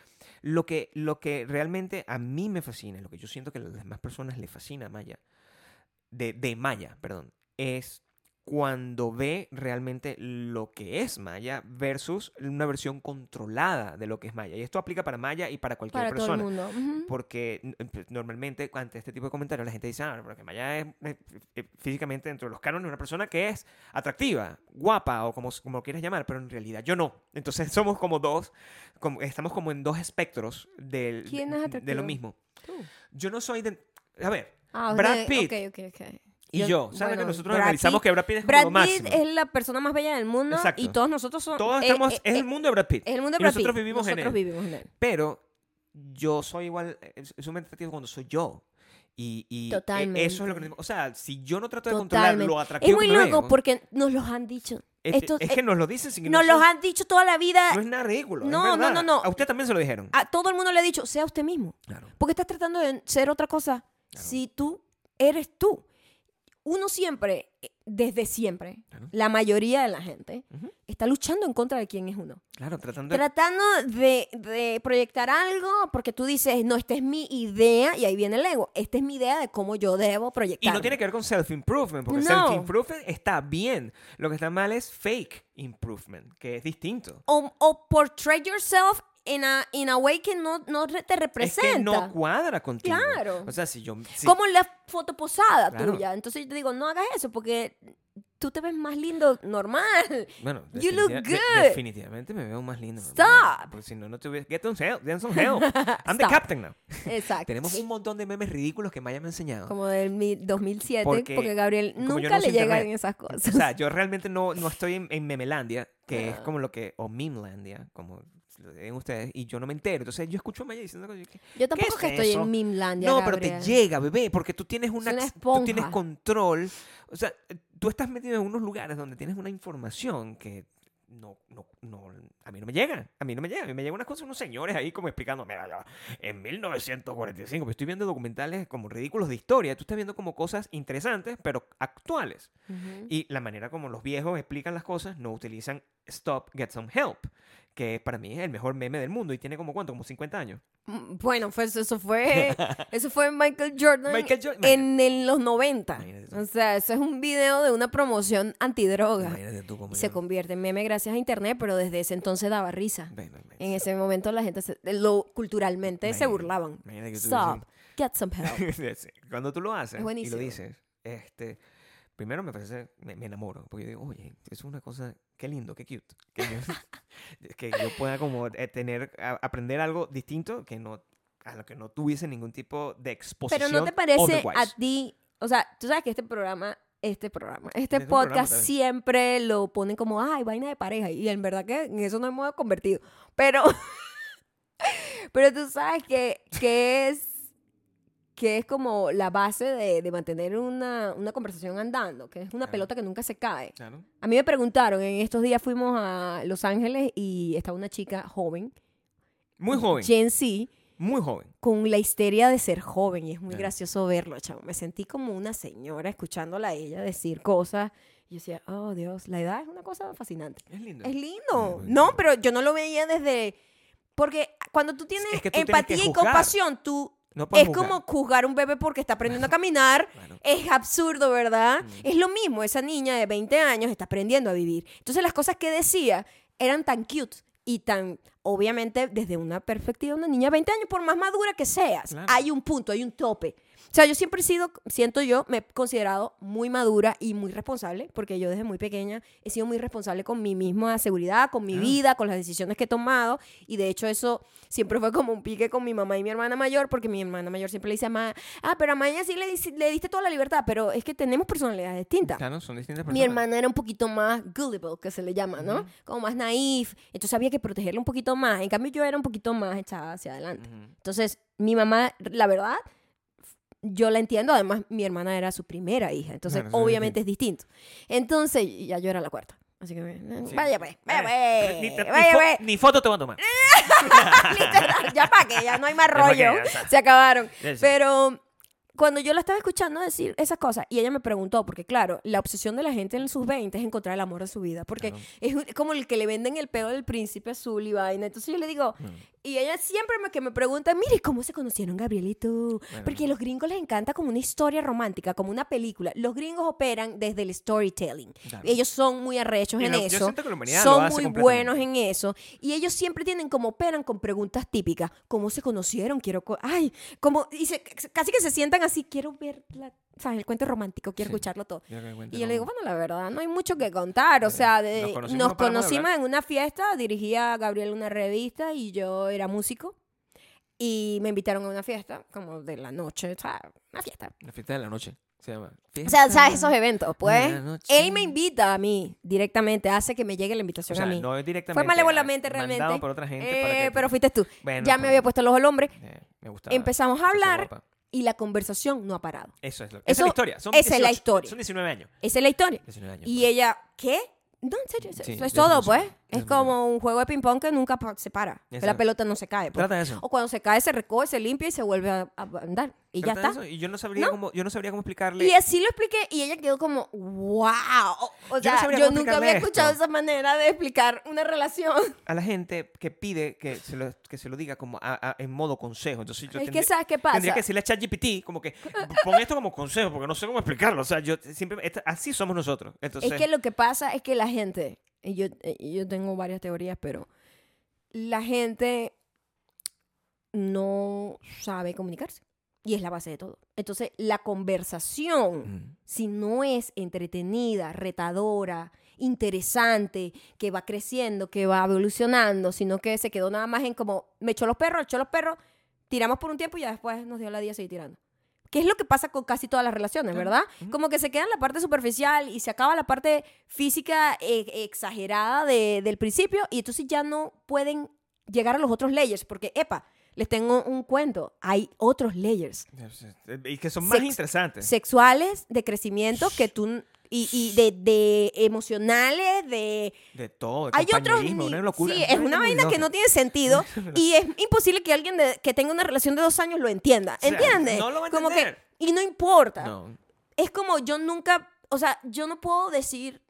lo, que lo que realmente a mí me fascina, lo que yo siento que a las demás personas le fascina a Maya, de, de Maya, perdón, es cuando ve realmente lo que es Maya versus una versión controlada de lo que es Maya. Y esto aplica para Maya y para cualquier para todo persona. el mundo. Porque n- pues, normalmente ante este tipo de comentarios la gente dice, ah, porque Maya es eh, eh, físicamente dentro de los cánones una persona que es atractiva, guapa o como, como quieras llamar, pero en realidad yo no. Entonces somos como dos, como, estamos como en dos espectros del, ¿Quién es de- lo mismo. Tú. Yo no soy de... A ver, Ah, Brad Pitt ok, ok, ok. Y yo, ¿sabes que bueno, nosotros Brad analizamos Pitt- que Brad Pitt es Brad como Pitt máximo? es la persona más bella del mundo Exacto. y todos nosotros somos... Todos eh, estamos... eh, es eh, el mundo de Brad Pitt. es el mundo de y Brad nosotros Pitt. vivimos en nosotros él. vivimos en él. Pero yo soy igual, es un atractivo cuando soy yo. Y, y e- Totalmente. eso es lo que... O sea, si yo no trato de controlar lo atractivo Es muy que loco veo, porque nos los han dicho. es, Esto- es eh, que nos lo dicen sin que nos nosotros- los han dicho toda la vida. No es nada ridículo. No, no, no, no. A usted también se lo dijeron. A todo el mundo le ha dicho, sea usted mismo. Claro. Porque estás tratando de ser otra cosa Claro. si tú eres tú. Uno siempre, eh, desde siempre, Claro. la mayoría de la gente está luchando en contra de quién es uno. Claro, tratando de... Tratando de, de proyectar algo porque tú dices, no, esta es mi idea, y ahí viene el ego. Esta es mi idea de cómo yo debo Y proyectar. no tiene que ver con self-improvement, porque No. self-improvement está bien. Lo que está mal es fake improvement, que es distinto. O, o portray yourself in a, in a way que no, no te Es representa. que no cuadra contigo. Claro. O sea, si yo... si- Como la foto posada Claro. tuya. Entonces yo te digo, no hagas eso porque tú te ves más lindo normal. Bueno, You look definitiva- de- good. definitivamente me veo más lindo. ¿no? Stop. Porque si no, no te hubiera... Get some help. Get some help. I'm the Stop. captain now. Exacto. Tenemos un montón de memes ridículos que Maya me ha enseñado. Como del mi- 2007, Porque- porque, Gabriel nunca no le llegan esas O cosas. sea, yo realmente no, no estoy en, en Memelandia, que es Ah. como lo que... O Memelandia, como lo ven ustedes, y yo no me entero. Entonces yo escucho a Maya diciendo que, yo tampoco es que estoy eso? en Mimlandia, No, pero te Gabriel. llega, bebé, porque tú tienes una, una tú tienes control. O sea, tú estás metido en unos lugares donde tienes una información que no, no, no, a mí no me llega, a mí no me llega, a mí me llegan unas cosas, unos señores ahí como explicando, mira, ya, en 1945, me estoy viendo documentales como ridículos de historia, tú estás viendo como cosas interesantes, pero actuales. Ujú. Y la manera como los viejos explican las cosas, no utilizan stop, get some help, que para mí es el mejor meme del mundo y tiene como cuánto, como 50 años. Mm, Bueno, pues eso fue, eso fue Michael Jordan Michael Jordan- en los 90. Imagínate tú. O sea, eso es un video de una promoción antidroga. Tú se convierte en meme gracias a internet, pero desde ese entonces daba risa. En ese momento la gente se- lo culturalmente se burlaban. Stop, get some help. Cuando tú lo haces y lo dices, este, primero me parece, me, me enamoro, porque yo digo, oye, es una cosa, qué lindo, qué cute, que yo, que yo pueda como eh, tener, a- aprender algo distinto que no, a lo que no tuviese ningún tipo de exposición. Pero no te parece a otherwise. ti, o sea, tú sabes que este programa, este programa, este Este es programa podcast también. siempre lo ponen como, ay, vaina de pareja. Y en verdad que en eso no hemos convertido. Pero, pero tú sabes que, que es que es como la base de, de mantener una, una conversación andando, que es una Claro. pelota que nunca se cae. Claro. A mí me preguntaron, en estos días fuimos a Los Ángeles y estaba una chica joven, Muy joven, Gen Z, muy joven. con la histeria de ser joven y es muy Claro. gracioso verlo, chavo. Me sentí como una señora escuchándola a ella decir cosas y yo decía, oh Dios, la edad es una cosa fascinante. Es lindo. Es lindo. No, pero yo no lo veía desde... Porque cuando tú tienes Es que tú tienes que empatía y compasión, tú... No Es juzgar. como juzgar a un bebé porque está aprendiendo a caminar. Es absurdo, ¿verdad? Mm. Es lo mismo, esa niña de 20 años está aprendiendo a vivir. Entonces las cosas que decía eran tan cute y tan, obviamente, desde una perspectiva de una niña de 20 años, por más madura que seas, Claro. hay un punto, hay un tope. O sea, yo siempre he sido, siento yo, me he considerado muy madura y muy responsable, porque yo desde muy pequeña he sido muy responsable con mi misma seguridad, con mi Ah. vida, con las decisiones que he tomado, y de hecho eso siempre fue como un pique con mi mamá y mi hermana mayor, porque mi hermana mayor siempre le dice a mamá, ah, pero a Maya sí le, le diste toda la libertad, pero es que tenemos personalidades distintas. Claro, son distintas Mi personas. hermana era un poquito más gullible, que se le llama, ¿no? Ujú. Como más naif. Entonces había que protegerla un poquito más. En cambio, yo era un poquito más echada hacia adelante. Ujú. Entonces, mi mamá, la verdad, yo la entiendo. Además, mi hermana era su primera hija. Entonces, es obviamente es distinto. Entonces, ya yo era la cuarta. Así que, Sí. vaya pues, vaya Eh, ni, pues, ni vaya fo- pues. ni foto te van a tomar. Literal, ya para que, ya no hay más rollo. o sea. Se acabaron. Pero cuando yo la estaba escuchando decir esas cosas, y ella me preguntó, porque claro, la obsesión de la gente en sus 20 es encontrar el amor de su vida, porque Claro. es como el que le venden el pedo del príncipe azul y vaina. Entonces yo le digo, Mm. Y ella siempre me, que me pregunta, mire, ¿cómo se conocieron Gabriel y tú? Bueno. Porque a los gringos les encanta como una historia romántica, como una película. Los gringos operan desde el storytelling. Claro. Ellos son muy arrechos Y en lo- eso. Son muy buenos en eso. Y ellos siempre tienen como operan con preguntas típicas. ¿Cómo se conocieron? Quiero... co- Ay, como... Y se- casi que se sientan así, quiero ver la, ¿sabes? el cuento romántico, quiero Sí. escucarlo todo. Yo Y yo le digo, bueno, la verdad, no hay mucho que contar. O Eh, sea, de- nos conocimos, nos conocimos en una fiesta, dirigía a Gabriel una revista y yo era músico. Y me invitaron a una fiesta, como de la noche, o sea, una fiesta. La fiesta de la noche. Se llama. O sea, ¿sabes Fiesta esos eventos? Pues él me invita a mí directamente, hace que me llegue la invitación O sea, a mí. no directamente. Fue malévolamente mandado realmente. por otra gente Eh, para que- pero fuiste tú. Bueno, ya me pero- había puesto el ojo al hombre eh, me gustaba. Empezamos a hablar. Y la conversación no ha parado. Eso es lo esa Eso- es la historia. Son esa es la 18 historia. Son 19 años. Esa es la historia. 19 años. Y pues. ella, ¿qué? No, en serio, eso, Sí, eso es todo, pues. Es como un juego de ping-pong que nunca se para. Que la pelota no se cae. pues. Trata eso. O cuando se cae, se recoge, se limpia y se vuelve a, a andar. Y ya Trata está. eso. Y yo no sabría ¿No? cómo, yo no sabría cómo explicarle. Y así lo expliqué y ella quedó como, wow. O Yo no sea, yo nunca había escuchado esto. esa manera de explicar una relación. a la gente que pide que se lo, que se lo diga como a- a- en modo consejo. Entonces yo Es tendría, que, ¿sabes qué pasa? tendría que decirle a ChatGPT como que pon esto como consejo porque no sé cómo explicarlo. O sea, yo siempre esta- así somos nosotros. Entonces, Es que lo que pasa es que la gente, yo, y yo tengo varias teorías, pero la gente no sabe comunicarse. Y es la base de todo. Entonces, la conversación, Mm. si no es entretenida, retadora, interesante, que va creciendo, que va evolucionando, sino que se quedó nada más en como, me echó los perros, echó los perros, tiramos por un tiempo y ya después nos dio la día seguir tirando. Que es lo que pasa con casi todas las relaciones. ¿verdad? Como que se queda en la parte superficial y se acaba la parte física eh, exagerada de- del principio y entonces ya no pueden llegar a los otros layers porque, epa, les tengo un cuento, hay otros layers Y que son más Sex- interesantes. sexuales de crecimiento que tú y, y de, de emocionales, de De todo. de hay otros una locura. sí, es una vaina que no tiene sentido y es imposible que alguien de- que tenga una relación de dos años lo entienda, sea, ¿entiendes? no lo va a Como que y no importa. No. Es como yo nunca, o sea, yo no puedo decir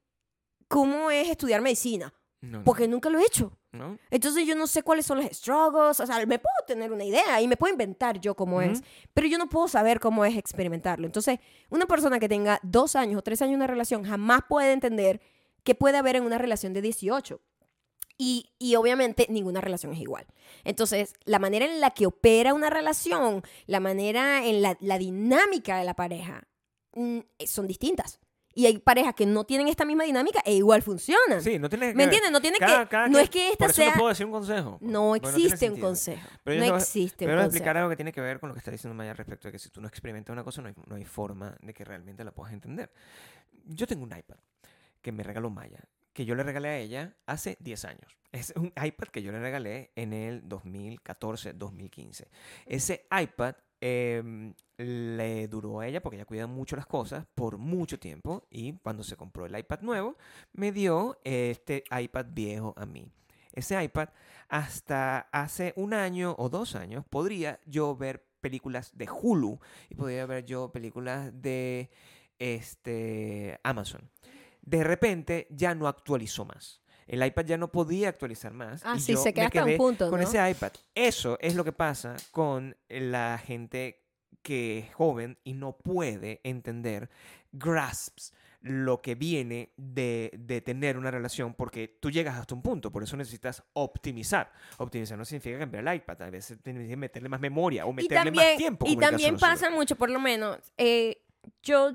cómo es estudiar medicina no, no, porque nunca lo he hecho. No. Entonces yo no sé cuáles son los struggles, o sea, me puedo tener una idea y me puedo inventar yo cómo es, Ujú. pero yo no puedo saber cómo es experimentarlo. Entonces, una persona que tenga dos años o tres años en una relación jamás puede entender qué puede haber en una relación de 18. Y, y obviamente ninguna relación es igual. Entonces, la manera en la que opera una relación, la manera en la, la dinámica de la pareja, mm, son distintas. Y hay parejas que no tienen esta misma dinámica e igual funcionan. Sí, no tiene que ¿Me entiendes? No tiene Cada- que. cada no quien- es que esta por eso sea. no puedo decir un consejo. No porque tiene existe un sentido. consejo. Pero no existe Te un voy a explicar algo que tiene que ver con lo que está diciendo Maya respecto de que si tú no experimentas una cosa, no hay, no hay forma de que realmente la puedas entender. Yo tengo un iPad que me regaló Maya, que yo le regalé a ella hace 10 años. Es un iPad que yo le regalé en el 2014-2015. Ese iPad em, le duró a ella, porque ella cuida mucho las cosas, por mucho tiempo. Y cuando se compró el iPad nuevo, me dio este iPad viejo a mí. Ese iPad, hasta hace un año o dos años, podría yo ver películas de Hulu y podría ver yo películas de este, Amazon. De repente ya no actualizó más. El iPad ya no podía actualizar más. Ah, y sí, yo se queda me hasta un quedé punto, con ¿no? ese iPad. Eso es lo que pasa con la gente que es joven y no puede entender, grasps lo que viene de, de tener una relación porque tú llegas hasta un punto, por eso necesitas optimizar. Optimizar no significa cambiar el iPad, a veces tienes que meterle más memoria o meterle también, más tiempo. y también pasa mucho, por lo menos, eh, yo,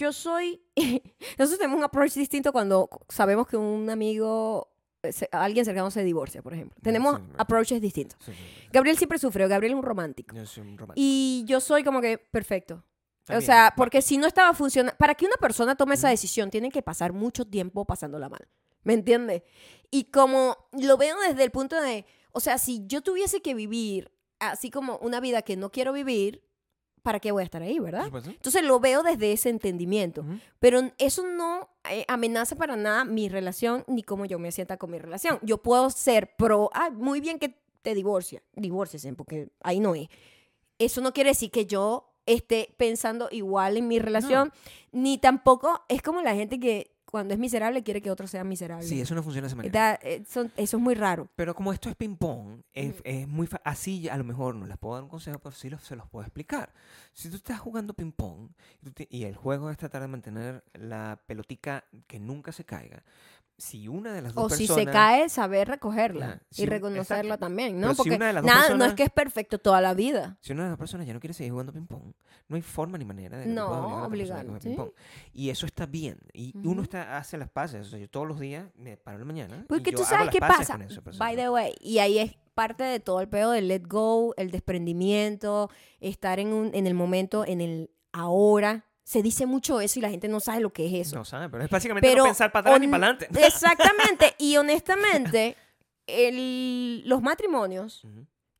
yo soy, nosotros tenemos un approach distinto cuando sabemos que un amigo, eh, se- alguien cercano se divorcia, por ejemplo. Tenemos sí, approaches distintos. Sí, sí, sí. Gabriel siempre sufre, Gabriel es un romántico. Yo soy un romántico. Y yo soy como que, perfecto. O sea, porque si no estaba funcionando, para que una persona tome esa decisión, tiene que pasar mucho tiempo pasándola mal. ¿Me entiendes? Y como lo veo desde el punto de, o sea, si yo tuviese que vivir así como una vida que no quiero vivir, ¿para qué voy a estar ahí, verdad? Entonces lo veo desde ese entendimiento. Pero eso no eh, amenaza para nada mi relación ni cómo yo me sienta con mi relación. Yo puedo ser pro, ah, muy bien que te divorcia, divórciesen, porque ahí no es. Eso no quiere decir que yo esté pensando igual en mi relación, ni tampoco es como la gente que cuando es miserable quiere que otro sea miserable. Sí, eso no funciona de esa manera. Da- eh, eso es muy raro. Pero como esto es ping-pong, es, es muy así a lo mejor no les puedo dar un consejo, pero sí los- se los puedo explicar. Si tú estás jugando ping-pong y, y el juego es tratar de mantener la pelotica que nunca se caiga, si una de las dos O si personas... se cae, saber recogerla y si reconocerla exacto. también, Pero ¿no? si Porque una de las dos nada, no es que es perfecto toda la vida. Si una de las personas ya no quiere seguir jugando ping-pong, no hay forma ni manera de No, sí. ping-pong. Y eso está bien. Y uno está, hace las paces. O sea, yo todos los días me paro en la mañana. y Porque yo tú sabes qué pasa. By the way, y ahí es parte de todo el pedo del let go, el desprendimiento, estar en, un, en el momento, en el ahora. Se dice mucho eso y la gente no sabe lo que es eso. No sabe, pero es básicamente Pero no pensar para atrás ni para adelante. Exactamente. y honestamente, el- los matrimonios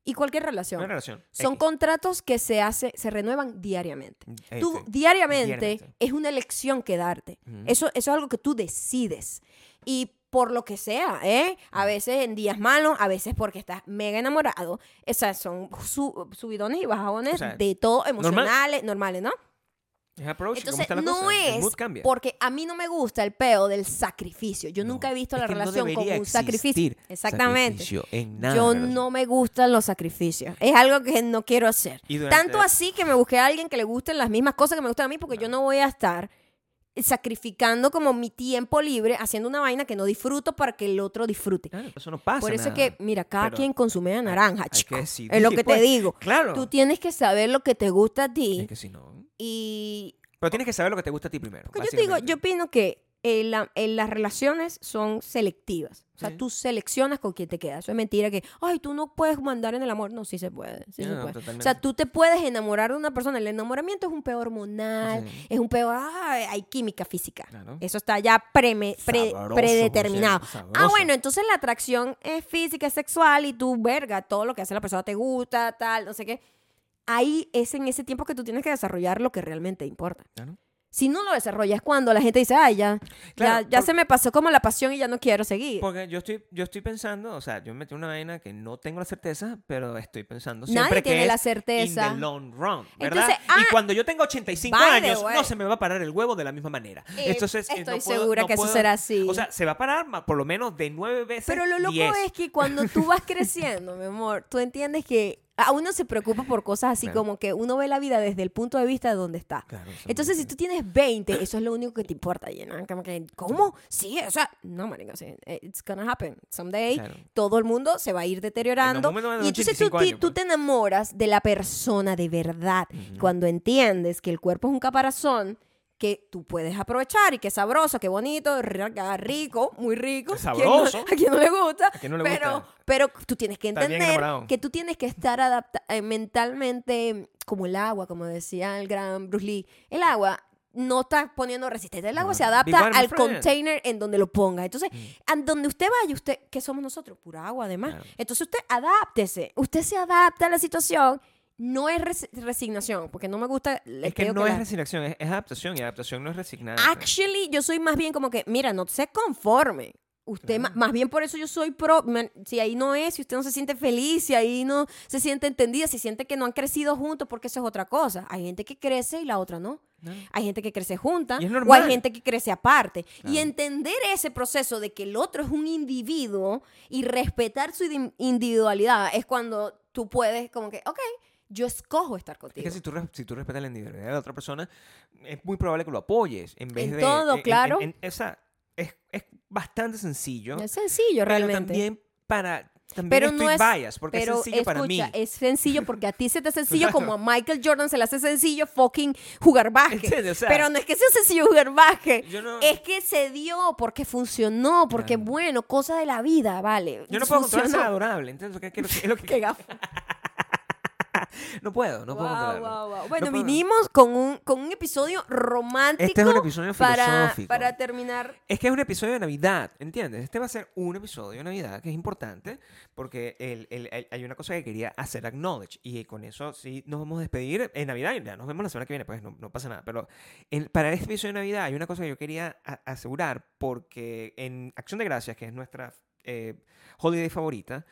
y cualquier relación relación. son X. contratos que se hace, se renuevan diariamente. Tú Este, diariamente, diariamente. es una elección que darte. Eso, eso es algo que tú decides. Y por lo que sea, ¿eh? A veces en días malos, a veces porque estás mega enamorado. Esas son su- subidones y bajones O sea, de todo, normal. emocionales, normales, ¿no? Es approach, ¿cómo Entonces, está la no cosa? Es porque a mí no me gusta el peo del sacrificio. Yo No, nunca he visto la no relación como debería un sacrificio. Exactamente. sacrificio en nada Yo no me gustan los sacrificios. Es algo que no quiero hacer. Tanto así que me busqué a alguien que le gusten las mismas cosas que me gustan a mí porque yo no voy a estar sacrificando como mi tiempo libre haciendo una vaina que no disfruto para que el otro disfrute. Claro, eso no pasa Por eso es nada. que, mira, cada Pero quien consume a naranja, hay chico. es lo que pues. te digo. Claro. Tú tienes que saber lo que te gusta a ti Es que si no... y Pero tienes que saber lo que te gusta a ti primero. Porque yo te digo, yo opino que eh, la- eh, las relaciones son selectivas. O sea, Sí. tú seleccionas con quién te quedas. Eso es mentira que, ay, tú no puedes mandar en el amor. No, sí se puede. Sí se. O sea, tú te puedes enamorar de una persona. El enamoramiento es un peo hormonal, Sí. es un peo, ah, hay química física. Claro. Eso está ya pre- Sabroso, predeterminado. Ah, bueno, entonces la atracción es física, es sexual y tú, verga, todo lo que hace la persona te gusta, tal, no sé qué. Ahí es en ese tiempo que tú tienes que desarrollar lo que realmente importa. Claro. Si no lo desarrollas es cuando la gente dice, ay, ya, Claro, ya, ya por- se me pasó como la pasión y ya no quiero seguir. Porque yo estoy, yo estoy pensando, o sea, yo me metí una vaina que no tengo la certeza, pero estoy pensando Nadie siempre tiene que la es certeza. in the long run, ¿verdad? Entonces, ah, y cuando yo tengo 85 by the años, way. no se me va a parar el huevo de la misma manera. Eh, Entonces, eh, estoy no puedo- segura no que eso puedo- será así. O sea, se va a parar por lo menos de nueve veces. Pero lo loco 10. es que cuando tú vas creciendo, mi amor, tú entiendes que a uno se preocupa por cosas así Claro. como que uno ve la vida desde el punto de vista de donde está. Claro, Entonces, si tú tienes 20, eso es lo único que te importa, llena. Como que, ¿cómo? Sí, o sea, no, marica, sí, it's gonna happen. Someday, Claro. todo el mundo se va a ir deteriorando. En Y entonces tú, 85 ti- años, tú pues. te enamoras de la persona de verdad. Cuando entiendes que el cuerpo es un caparazón que tú puedes aprovechar y que es sabroso, que bonito, ri- rico, muy rico. Es ¿Quién no- sabroso. a quien no le gusta. ¿A quién no le pero, gusta? pero tú tienes que entender que tú tienes que estar adapta eh, mentalmente como el agua, como decía el gran Bruce Lee. El agua no está poniendo resistencia. El agua No, se adapta al container en donde lo ponga. Entonces, Mm. a donde usted vaya, usted, ¿qué somos nosotros? Pura agua, además. Claro. Entonces, usted adáptese. Usted se adapta a la situación. No es res- resignación, porque no me gusta. Es que no es la- resignación, es, es adaptación. Y adaptación no es resignada. Actually, yo soy más bien como que, mira, no se conforme. Usted, más bien por eso yo soy pro. man, si ahí no es, si usted no se siente feliz, si ahí no se siente entendida, si siente que no han crecido juntos, porque eso es otra cosa. Hay gente que crece y la otra no. ¿no? Hay gente que crece junta o hay gente que crece aparte. Y entender ese proceso de que el otro es un individuo y respetar su indi- individualidad es cuando tú puedes como que, ok, yo escojo estar Es contigo. que si tú, si tú respetas la individualidad de la otra persona, es muy probable que lo apoyes. En vez En de. todo, en- claro. en- esa, es, es bastante sencillo. Es sencillo pero realmente. también para. También Pero estoy no es- bias, porque Pero es sencillo para mí. es sencillo porque a ti se te hace sencillo como a Michael Jordan se le hace sencillo fucking jugar básquet. ¿Entiendes? O sea, Pero no es que sea sencillo jugar básquet. No- Es que se dio porque funcionó, porque Claro. bueno, cosa de la vida, vale. Yo no puedo controlar adorable. ¿entiendes? Lo que quiero- es lo que-. No puedo, no puedo Wow, controlarlo. wow, wow. Bueno, puedo. vinimos con un, con un episodio romántico Este es un episodio para, filosófico. para terminar. Es que es un episodio de Navidad, ¿entiendes? Este va a ser un episodio de Navidad que es importante porque el- el- el- hay una cosa que quería hacer acknowledge y con eso sí nos vamos a despedir en Navidad ya nos vemos la semana que viene, pues no, no pasa nada. Pero en- para este episodio de Navidad hay una cosa que yo quería a- asegurar porque en Acción de Gracias, que es nuestra eh, holiday favorita,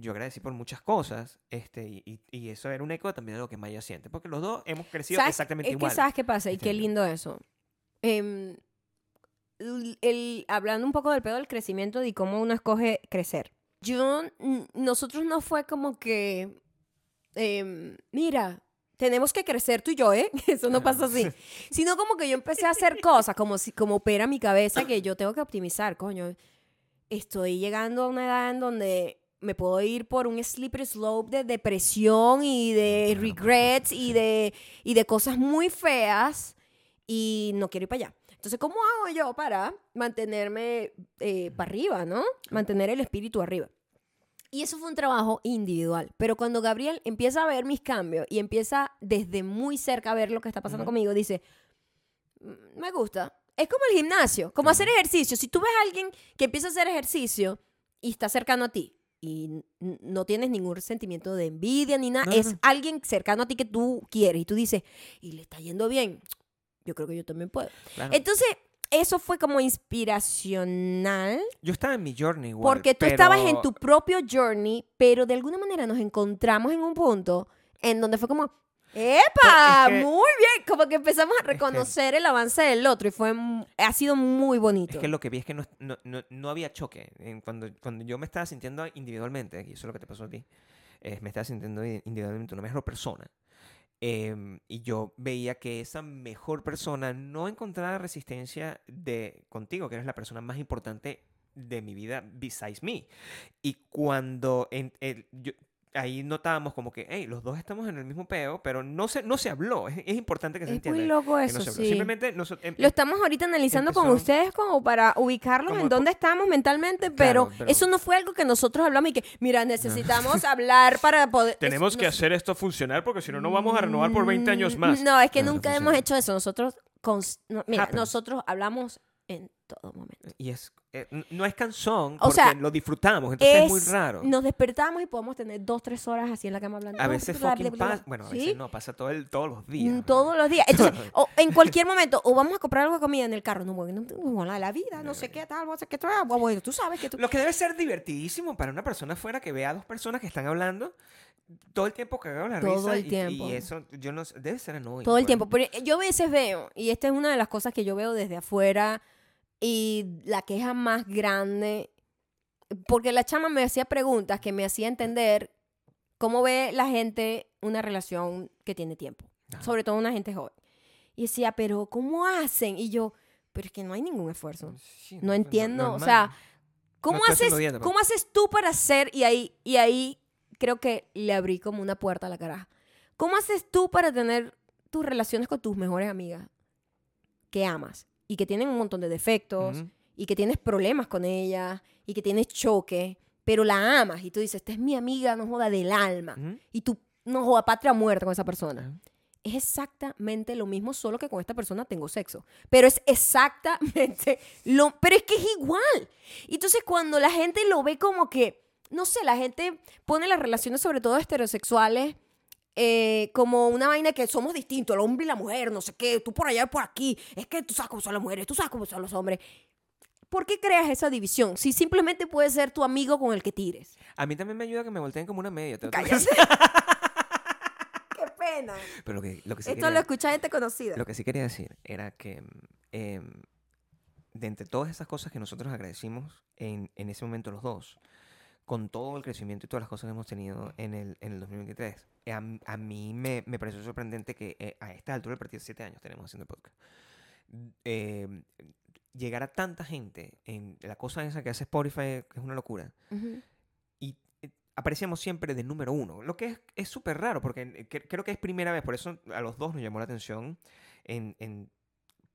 yo agradecí por muchas cosas este, y, y- y eso era un eco también de lo que Maya siente, porque los dos hemos crecido exactamente es igual. que sabes qué pasa y qué lindo eso. Em, el, el- hablando un poco del pedo del crecimiento y cómo uno escoge crecer. Yo, nosotros no fue como que, em, mira, tenemos que crecer tú y yo, ¿eh? Eso no pasa así. Sino como que yo empecé a hacer cosas, como si, como opera mi cabeza, que yo tengo que optimizar, coño. Estoy llegando a una edad en donde me puedo ir por un slippery slope de depresión y de regrets y de, y de cosas muy feas y no quiero ir para allá. Entonces, ¿cómo hago yo para mantenerme eh, para arriba, no? Mantener el espíritu arriba. Y eso fue un trabajo individual. Pero cuando Gabriel empieza a ver mis cambios y empieza desde muy cerca a ver lo que está pasando Ujú. conmigo, dice, "Mm, me gusta. Es como el gimnasio, como hacer ejercicio. Si tú ves a alguien que empieza a hacer ejercicio y está cercano a ti y no tienes ningún sentimiento de envidia ni nada, No, es no. alguien cercano a ti que tú quieres y tú dices, y le está yendo bien, yo creo que yo también puedo. Claro. Entonces, eso fue como inspiracional Yo estaba en mi journey igual, porque tú estabas en tu propio journey, pero de alguna manera nos encontramos en un punto en donde fue como, ¡epa! Es que- muy bien. Como que empezamos a reconocer el avance del otro y fue, ha sido muy bonito. Es que lo que vi es que no, no, no, no había choque. En cuando, cuando yo me estaba sintiendo individualmente, y eso es lo que te pasó a ti, eh, me estaba sintiendo individualmente una mejor persona. em, y yo veía que esa mejor persona no encontraba resistencia de contigo, que eres la persona más importante de mi vida besides me. Y cuando en, el- yo- ahí notábamos como que, hey, los dos estamos en el mismo peo, pero no se, no se habló. Es, es importante que se es entienda. muy loco eso, no sí. Simplemente em- Lo estamos ahorita analizando con ustedes como para ubicarlos Como en dónde estamos mentalmente, pero, Claro, pero- eso no fue algo que nosotros hablamos y que, mira, necesitamos hablar para poder... Tenemos es- que no- hacer esto funcionar porque si no, no vamos a renovar por 20 años más. No, es que nunca hemos hecho eso. Nosotros, no, mira, Happens. nosotros hablamos en todo momento. Y es, eh, no es canción O porque sea, lo disfrutamos, entonces es, muy Es- raro. Nos despertamos y podemos tener dos, tres horas así en la cama hablando. a veces fucking pasa, bueno, a ¿Sí? veces no, pasa todo el, todos los días. Mm, ¿no? Todos los días. Entonces, o en cualquier momento, o vamos a comprar algo de comida en el carro. No, bueno, no, no, la, vida, no sé qué tal, no sé qué tal. Bueno, tú sabes que tú... Lo que debe ser divertidísimo para una persona afuera que vea a dos personas que están hablando todo el tiempo cagado la Todo risa. el y- tiempo. Y, eso, yo no debe ser annoying. Todo el pues. tiempo. Pero yo a veces veo, y esta es una de las cosas que yo veo desde afuera, y la queja más grande, porque la chama me hacía preguntas que me hacía entender cómo ve la gente una relación que tiene tiempo, sobre todo una gente joven. Y decía, pero ¿cómo hacen? Y yo, pero es que no hay ningún esfuerzo. Sí, No entiendo, o sea, ¿Cómo haces, pero- ¿Cómo haces tú para hacer? Y ahí, y ahí creo que le abrí como una puerta a la caraja. ¿Cómo haces tú para tener tus relaciones con tus mejores amigas que amas y que tienen un montón de defectos y que tienes problemas con ella y que tienes choque, pero la amas y tú dices, esta es mi amiga, no joda del alma. Y tú no joda patria muerta con esa persona. Es exactamente lo mismo, solo que con esta persona tengo sexo. Pero es exactamente lo... Pero es que es igual. Entonces cuando la gente lo ve como que, no sé, la gente pone las relaciones, sobre todo heterosexuales, eh, como una vaina que somos distintos, el hombre y la mujer, no sé qué, tú por allá, por aquí, es que tú sabes cómo son las mujeres, tú sabes cómo son los hombres. ¿Por qué creas esa división? Si simplemente puede ser tu amigo con el que tires. A mí también me ayuda que me volteen como una media. te Cállate. Qué pena. Pero lo que, lo que sí Esto quería- lo escucha gente conocida. Lo que sí quería decir era que em, de entre todas esas cosas que nosotros agradecimos en, en ese momento los dos, con todo el crecimiento y todas las cosas que hemos tenido en el, en el 2023, eh, a, a mí me, me pareció sorprendente que eh, a esta altura del partido, siete años tenemos haciendo podcast, em, llegar a tanta gente en la cosa esa que hace Spotify, que es una locura, Ujú. y eh, aparecíamos siempre de número uno, lo que es- es súper raro, porque eh, cre- creo que es primera vez, por eso a los dos nos llamó la atención en, en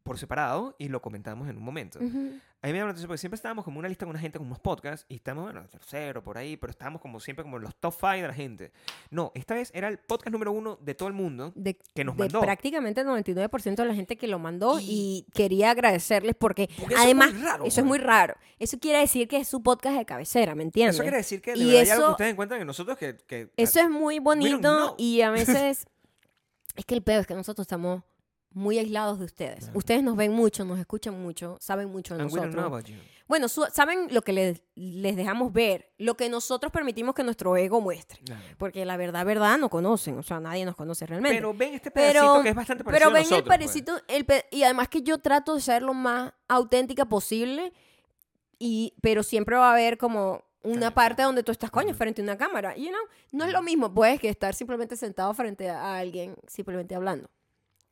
por separado y lo comentamos en un momento. Ujú. A mí me llama la atención porque siempre estábamos como una lista con una gente con unos podcasts y estamos, bueno, tercero por ahí, pero estábamos como siempre como los top five de la gente. No, esta vez era el podcast número uno de todo el mundo de, que nos de mandó. prácticamente el 99% de la gente que lo mandó y, Y- quería agradecerles porque, Porque eso es además raro, eso es man. muy raro. Eso quiere decir que es su podcast de cabecera, ¿me entiendes? Eso quiere decir que de Y verdad hay algo eso- que ustedes encuentran en nosotros que... que Eso es muy bonito y a veces es que el peor es que nosotros estamos muy aislados de ustedes. Claro. Ustedes nos ven mucho, nos escuchan mucho, saben mucho de and nosotros. Bueno, su- saben lo que les, les dejamos ver, lo que nosotros permitimos que nuestro ego muestre. Claro. Porque la verdad, verdad, no conocen. O sea, nadie nos conoce realmente. Pero ven este pedacito Pero, que es bastante parecido pero a ven nosotros, el pues. parecito, el pe- y además que yo trato de ser lo más auténtica posible, y, pero siempre va a haber como una parte donde tú estás coño frente a una cámara. You know, no es lo mismo, pues, que estar simplemente sentado frente a alguien, simplemente hablando.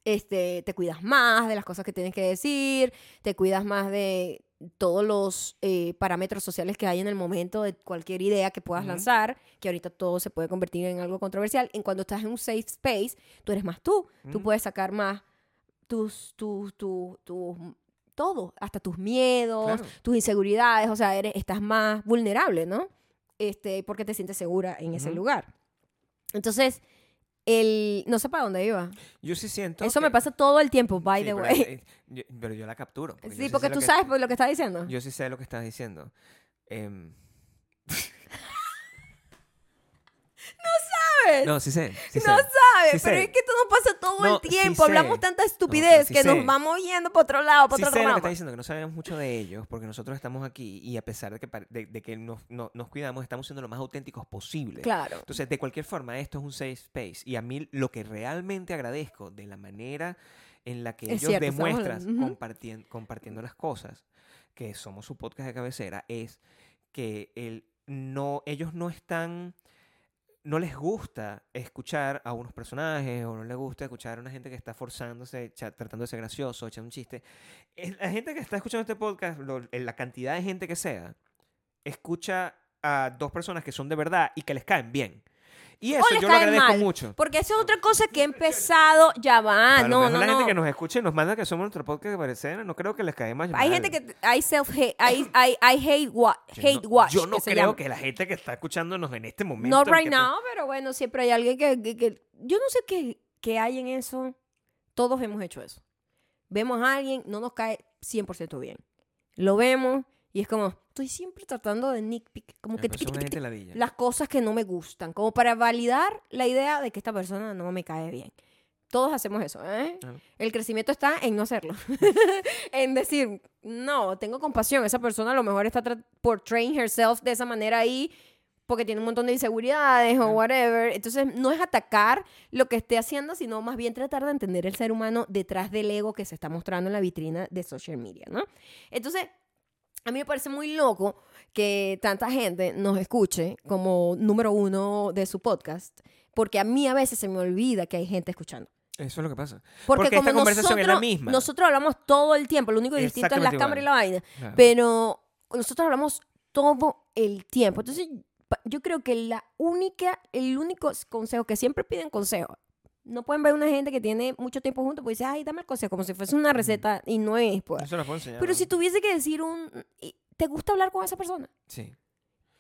Este, te cuidas más de las cosas que tienes que decir, te cuidas más de todos los eh, parámetros sociales que hay en el momento de cualquier idea que puedas lanzar, que ahorita todo se puede convertir en algo controversial. En cuando estás en un safe space, tú eres más tú, tú puedes sacar más tus, tus, tus, tus, todo, hasta tus miedos, Claro. tus inseguridades, o sea, eres, estás más vulnerable, ¿no? Este, porque te sientes segura en ese lugar. Entonces, el, no sé para dónde iba. Yo sí siento Eso que- me pasa todo el tiempo, by Sí, the pero, way. eh, yo, pero yo la capturo. Sí, porque tú que- sabes por lo que estás diciendo. Yo sí sé lo que estás diciendo. Em, ¿Sabes? no, sí sé. sí no sé. sabes, Sí pero sé. es que esto nos pasa todo No, el sí tiempo. sé. Hablamos tanta No, estupidez sí que sé. nos vamos yendo para otro lado, para Sí otro sé lo que está diciendo, que no sabemos mucho de ellos, porque nosotros estamos aquí y a pesar de que, de, de que nos, no- nos cuidamos, estamos siendo lo más auténticos posible. Claro. Entonces, de cualquier forma, esto es un safe space. Y a mí lo que realmente agradezco de la manera en la que Es ellos cierto, demuestran hablando. Ujú. compartien- compartiendo las cosas, que somos su podcast de cabecera, es que el, no, ellos no están no les gusta escuchar a unos personajes o no les gusta escuchar a una gente que está forzándose, tratando de ser gracioso, echando un chiste. La gente que está escuchando este podcast, la cantidad de gente que sea, escucha a dos personas que son de verdad y que les caen bien. Y eso les yo lo caen agradezco mal. mucho. Porque eso es otra cosa que he empezado. Ya va, a lo no, mejor no, la no. gente que nos escuche y nos manda que somos nuestro podcast de cabecera, no creo que les cae más Hay mal. gente que hay self hate, hay, hay, hay hate, wa- Yo hate no, watch. Yo no que creo que la gente que está escuchándonos en este momento. No right te- now, pero bueno, siempre hay alguien que, que- que- yo no sé qué, qué hay en eso. Todos hemos hecho eso. Vemos a alguien, no nos cae 100% bien. Lo vemos y es como, estoy siempre tratando de nitpick, como que gente tiqui, ladilla. las cosas que no me gustan, como para validar la idea de que esta persona no me cae bien. Todos hacemos eso, ¿eh? El crecimiento está en no hacerlo. en decir, no, tengo compasión. Esa persona a lo mejor está tra- portraying herself de esa manera ahí porque tiene un montón de inseguridades o whatever. Entonces, no es atacar lo que esté haciendo, sino más bien tratar de entender el ser humano detrás del ego que se está mostrando en la vitrina de social media, ¿no? Entonces, a mí me parece muy loco que tanta gente nos escuche como número uno de su podcast, porque a mí a veces se me olvida que hay gente escuchando. Eso es lo que pasa. Porque, Porque como esta conversación es la nosotros, misma. nosotros hablamos todo el tiempo, lo único distinto es la cámara y la vaina, Claro. pero nosotros hablamos todo el tiempo. Entonces, yo creo que la única, el único consejo que siempre piden consejo, no pueden ver una gente que tiene mucho tiempo juntos, pues dice, ay, dame el consejo, como si fuese una receta y no es, pues. Eso lo puedo enseñar. Pero ¿no? si tuviese que decir un, ¿te gusta hablar con esa persona? Sí.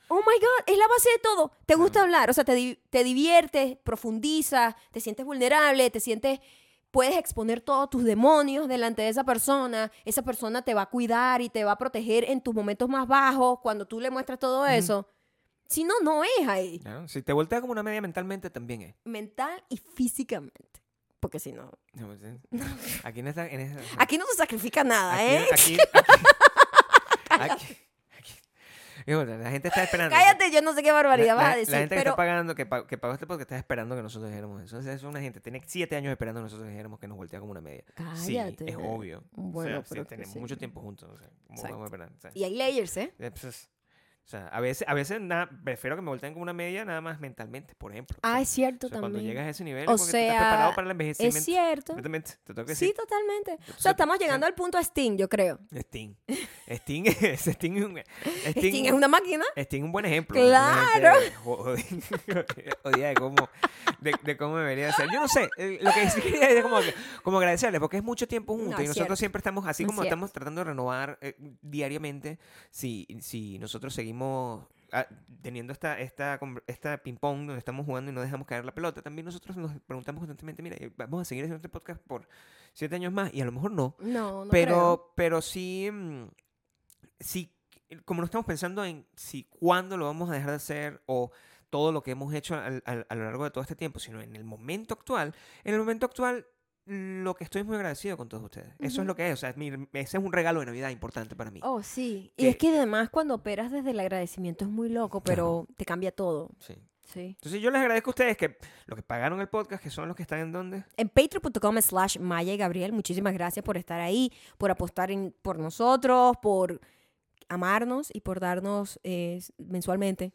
Oh my God, es la base de todo. Te gusta hablar, o sea, te, di- te diviertes, profundizas, te sientes vulnerable, te sientes, puedes exponer todos tus demonios delante de esa persona. Esa persona te va a cuidar y te va a proteger en tus momentos más bajos cuando tú le muestras todo eso. Si no, no es ahí, Claro. Si te volteas como una media mentalmente, también es. mental y físicamente. Porque si no, pues, ¿eh? Aquí en esta. En esta- aquí no se sacrifica nada, aquí, ¿eh? aquí, aquí, la gente está esperando. Cállate, yo no sé qué barbaridad la, vas a decir, la gente que está pagando, que, pa- que pagó este podcast, está esperando que nosotros dijéramos eso. Entonces, es una gente, tiene siete años esperando que nosotros dijéramos que nos voltea como una media. Sí, cállate. es obvio. Bueno, o sea, sí, pero que tenemos sí. mucho tiempo juntos. O sea, ¿cómo Exacto. vamos a esperar? O sea, Y hay layers, ¿eh? eh, pues, sea, a veces, a veces nada, prefiero que me volteen como una media nada más mentalmente, por ejemplo. O sea, Ah, es cierto o sea, cuando también. llegas a ese nivel, O es porque tú estás preparado para el envejecimiento. Es cierto. Completamente, te tengo que Sí, decir. totalmente. O sea, estamos llegando al punto Sting, yo creo. Sting. Sting, es- Sting, es un, una máquina. Sting es un buen ejemplo. Claro. Odia de cómo, de, de cómo debería ser. Yo no sé, eh, lo que sí quería es como, como agradecerle, porque es mucho tiempo juntos No, y nosotros siempre estamos, así Es como cierto. estamos tratando de renovar eh, diariamente, si, si nosotros seguimos ah, teniendo esta, esta, esta ping-pong donde estamos jugando y no dejamos caer la pelota, también nosotros nos preguntamos constantemente, mira, vamos a seguir haciendo este podcast por siete años más y a lo mejor no. No, no pero, creo. pero sí, mm, sí, como no estamos pensando en si cuándo lo vamos a dejar de hacer o todo lo que hemos hecho al- al- a lo largo de todo este tiempo, sino en el momento actual, en el momento actual lo que estoy muy agradecido con todos ustedes. Eso es lo que es, o sea, mi- ese es un regalo de Navidad importante para mí. Oh, sí. Y es que además cuando operas desde el agradecimiento es muy loco, pero te cambia todo. Sí. Sí. Entonces yo les agradezco a ustedes que los que pagaron el podcast, que son los que están en donde. En patreon.com slash Maya y Gabriel, muchísimas gracias por estar ahí, por apostar en- por nosotros, por amarnos y por darnos eh, mensualmente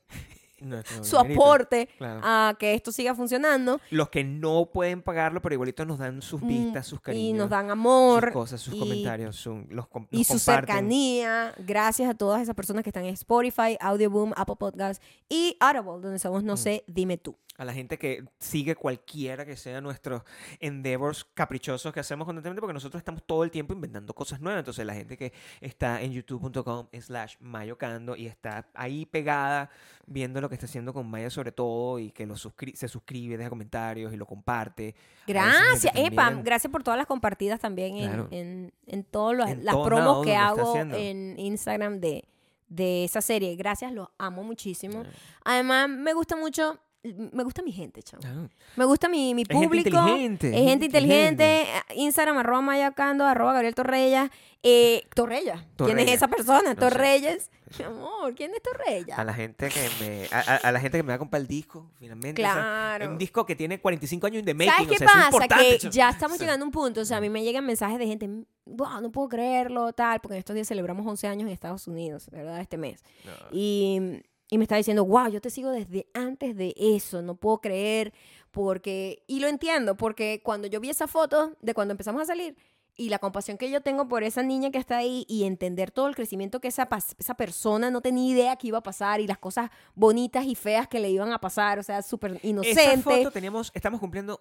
nuestro su dinerito. aporte Claro. a que esto siga funcionando Los que no pueden pagarlo, pero igualito nos dan sus Mm, vistas, sus cariños. y nos dan sus amor cosas, sus y- comentarios, su- los, com- y su comparten. cercanía. Gracias a todas esas personas que están en Spotify, Audioboom, Apple Podcasts y Audible, donde somos Mm. No sé, dime tú. a la gente que sigue cualquiera que sea nuestros endeavors caprichosos que hacemos constantemente, porque nosotros estamos todo el tiempo inventando cosas nuevas. Entonces, la gente que está en youtube.com slash mayocando y está ahí pegada viendo lo que está haciendo con Maya sobre todo y que lo suscri- se suscribe, deja comentarios y lo comparte. Gracias, Epa, gracias por todas las compartidas también en, Claro. en, en todas las, promos que hago en Instagram de, de esa serie. Gracias, los amo muchísimo. Además, me gusta mucho, me gusta mi gente, chamo. claro. Me gusta mi, mi Es gente público. inteligente, Es gente inteligente. Instagram, arroba mayacando, arroba Gabriel Torrella. Eh, Torrella. ¿Quién es esa persona? sé. Torreyes. Mi amor, ¿quién es Torrella? A la gente que me a, a- a la gente que me va a comprar el disco, finalmente. o sea, Claro. un disco que tiene 45 años de making. ¿Sabes o qué sea, pasa? Que chamo. ya estamos O sea, llegando a un punto. O sea, a mí me llegan mensajes de gente, wow, no puedo creerlo, tal, porque en estos días celebramos 11 años en Estados Unidos, ¿verdad? Este mes. no. Y, y me está diciendo, wow, yo te sigo desde antes de eso, no puedo creer, porque... Y lo entiendo, porque cuando yo vi esa foto de cuando empezamos a salir y la compasión que yo tengo por esa niña que está ahí y entender todo el crecimiento que esa, esa persona no tenía idea que iba a pasar y las cosas bonitas y feas que le iban a pasar, o sea, súper Esa inocente. foto teníamos, estamos cumpliendo,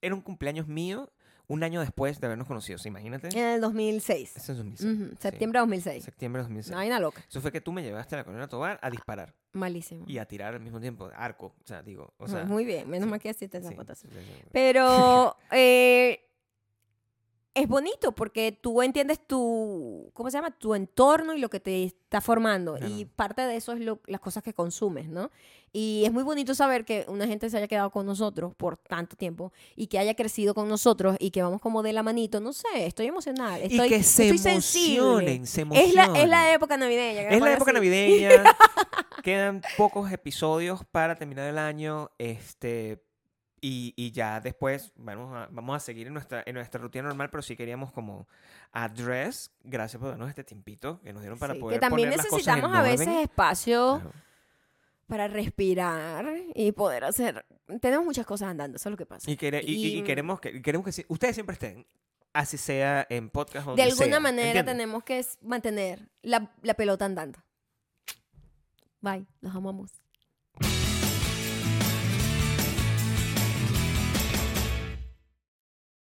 era un cumpleaños mío un año después de habernos conocido, ¿sí? imagínate. En el 2006. Eso es 2006. Ujú, sí. Septiembre de 2006. Septiembre de 2006. Una vaina loca. Eso fue que tú me llevaste a la colonia Tobar a disparar Malísimo. y a tirar al mismo tiempo, arco, o sea, digo, o sea, Muy bien, menos sí, mal que hiciste esa sí, foto. sí, sí, sí. Pero eh, es bonito porque tú entiendes tu, ¿cómo se llama? Tu entorno y lo que te está formando. Claro. Y parte de eso es lo- las cosas que consumes, ¿no? Y es muy bonito saber que una gente se haya quedado con nosotros por tanto tiempo y que haya crecido con nosotros y que vamos como de la manito. No sé, estoy emocionada. Estoy, y que se estoy sensible. emocionen, se Es la, es emocionen. la época navideña. Es la época así. navideña. Quedan pocos episodios para terminar el año. Este. Y, y ya después vamos a, vamos a seguir en nuestra, en nuestra rutina normal, pero sí queríamos como address, gracias por darnos este tiempito que nos dieron para Sí, poder que también poner las cosas necesitamos en a veces orden. espacio Claro. para respirar y poder hacer. Tenemos muchas cosas andando, eso es lo que pasa. Y, quere- y- y- queremos que queremos que sí- ustedes siempre estén, así sea en podcast o De alguna sea, manera ¿entienden? tenemos que mantener la, la pelota andando. Bye, los amamos.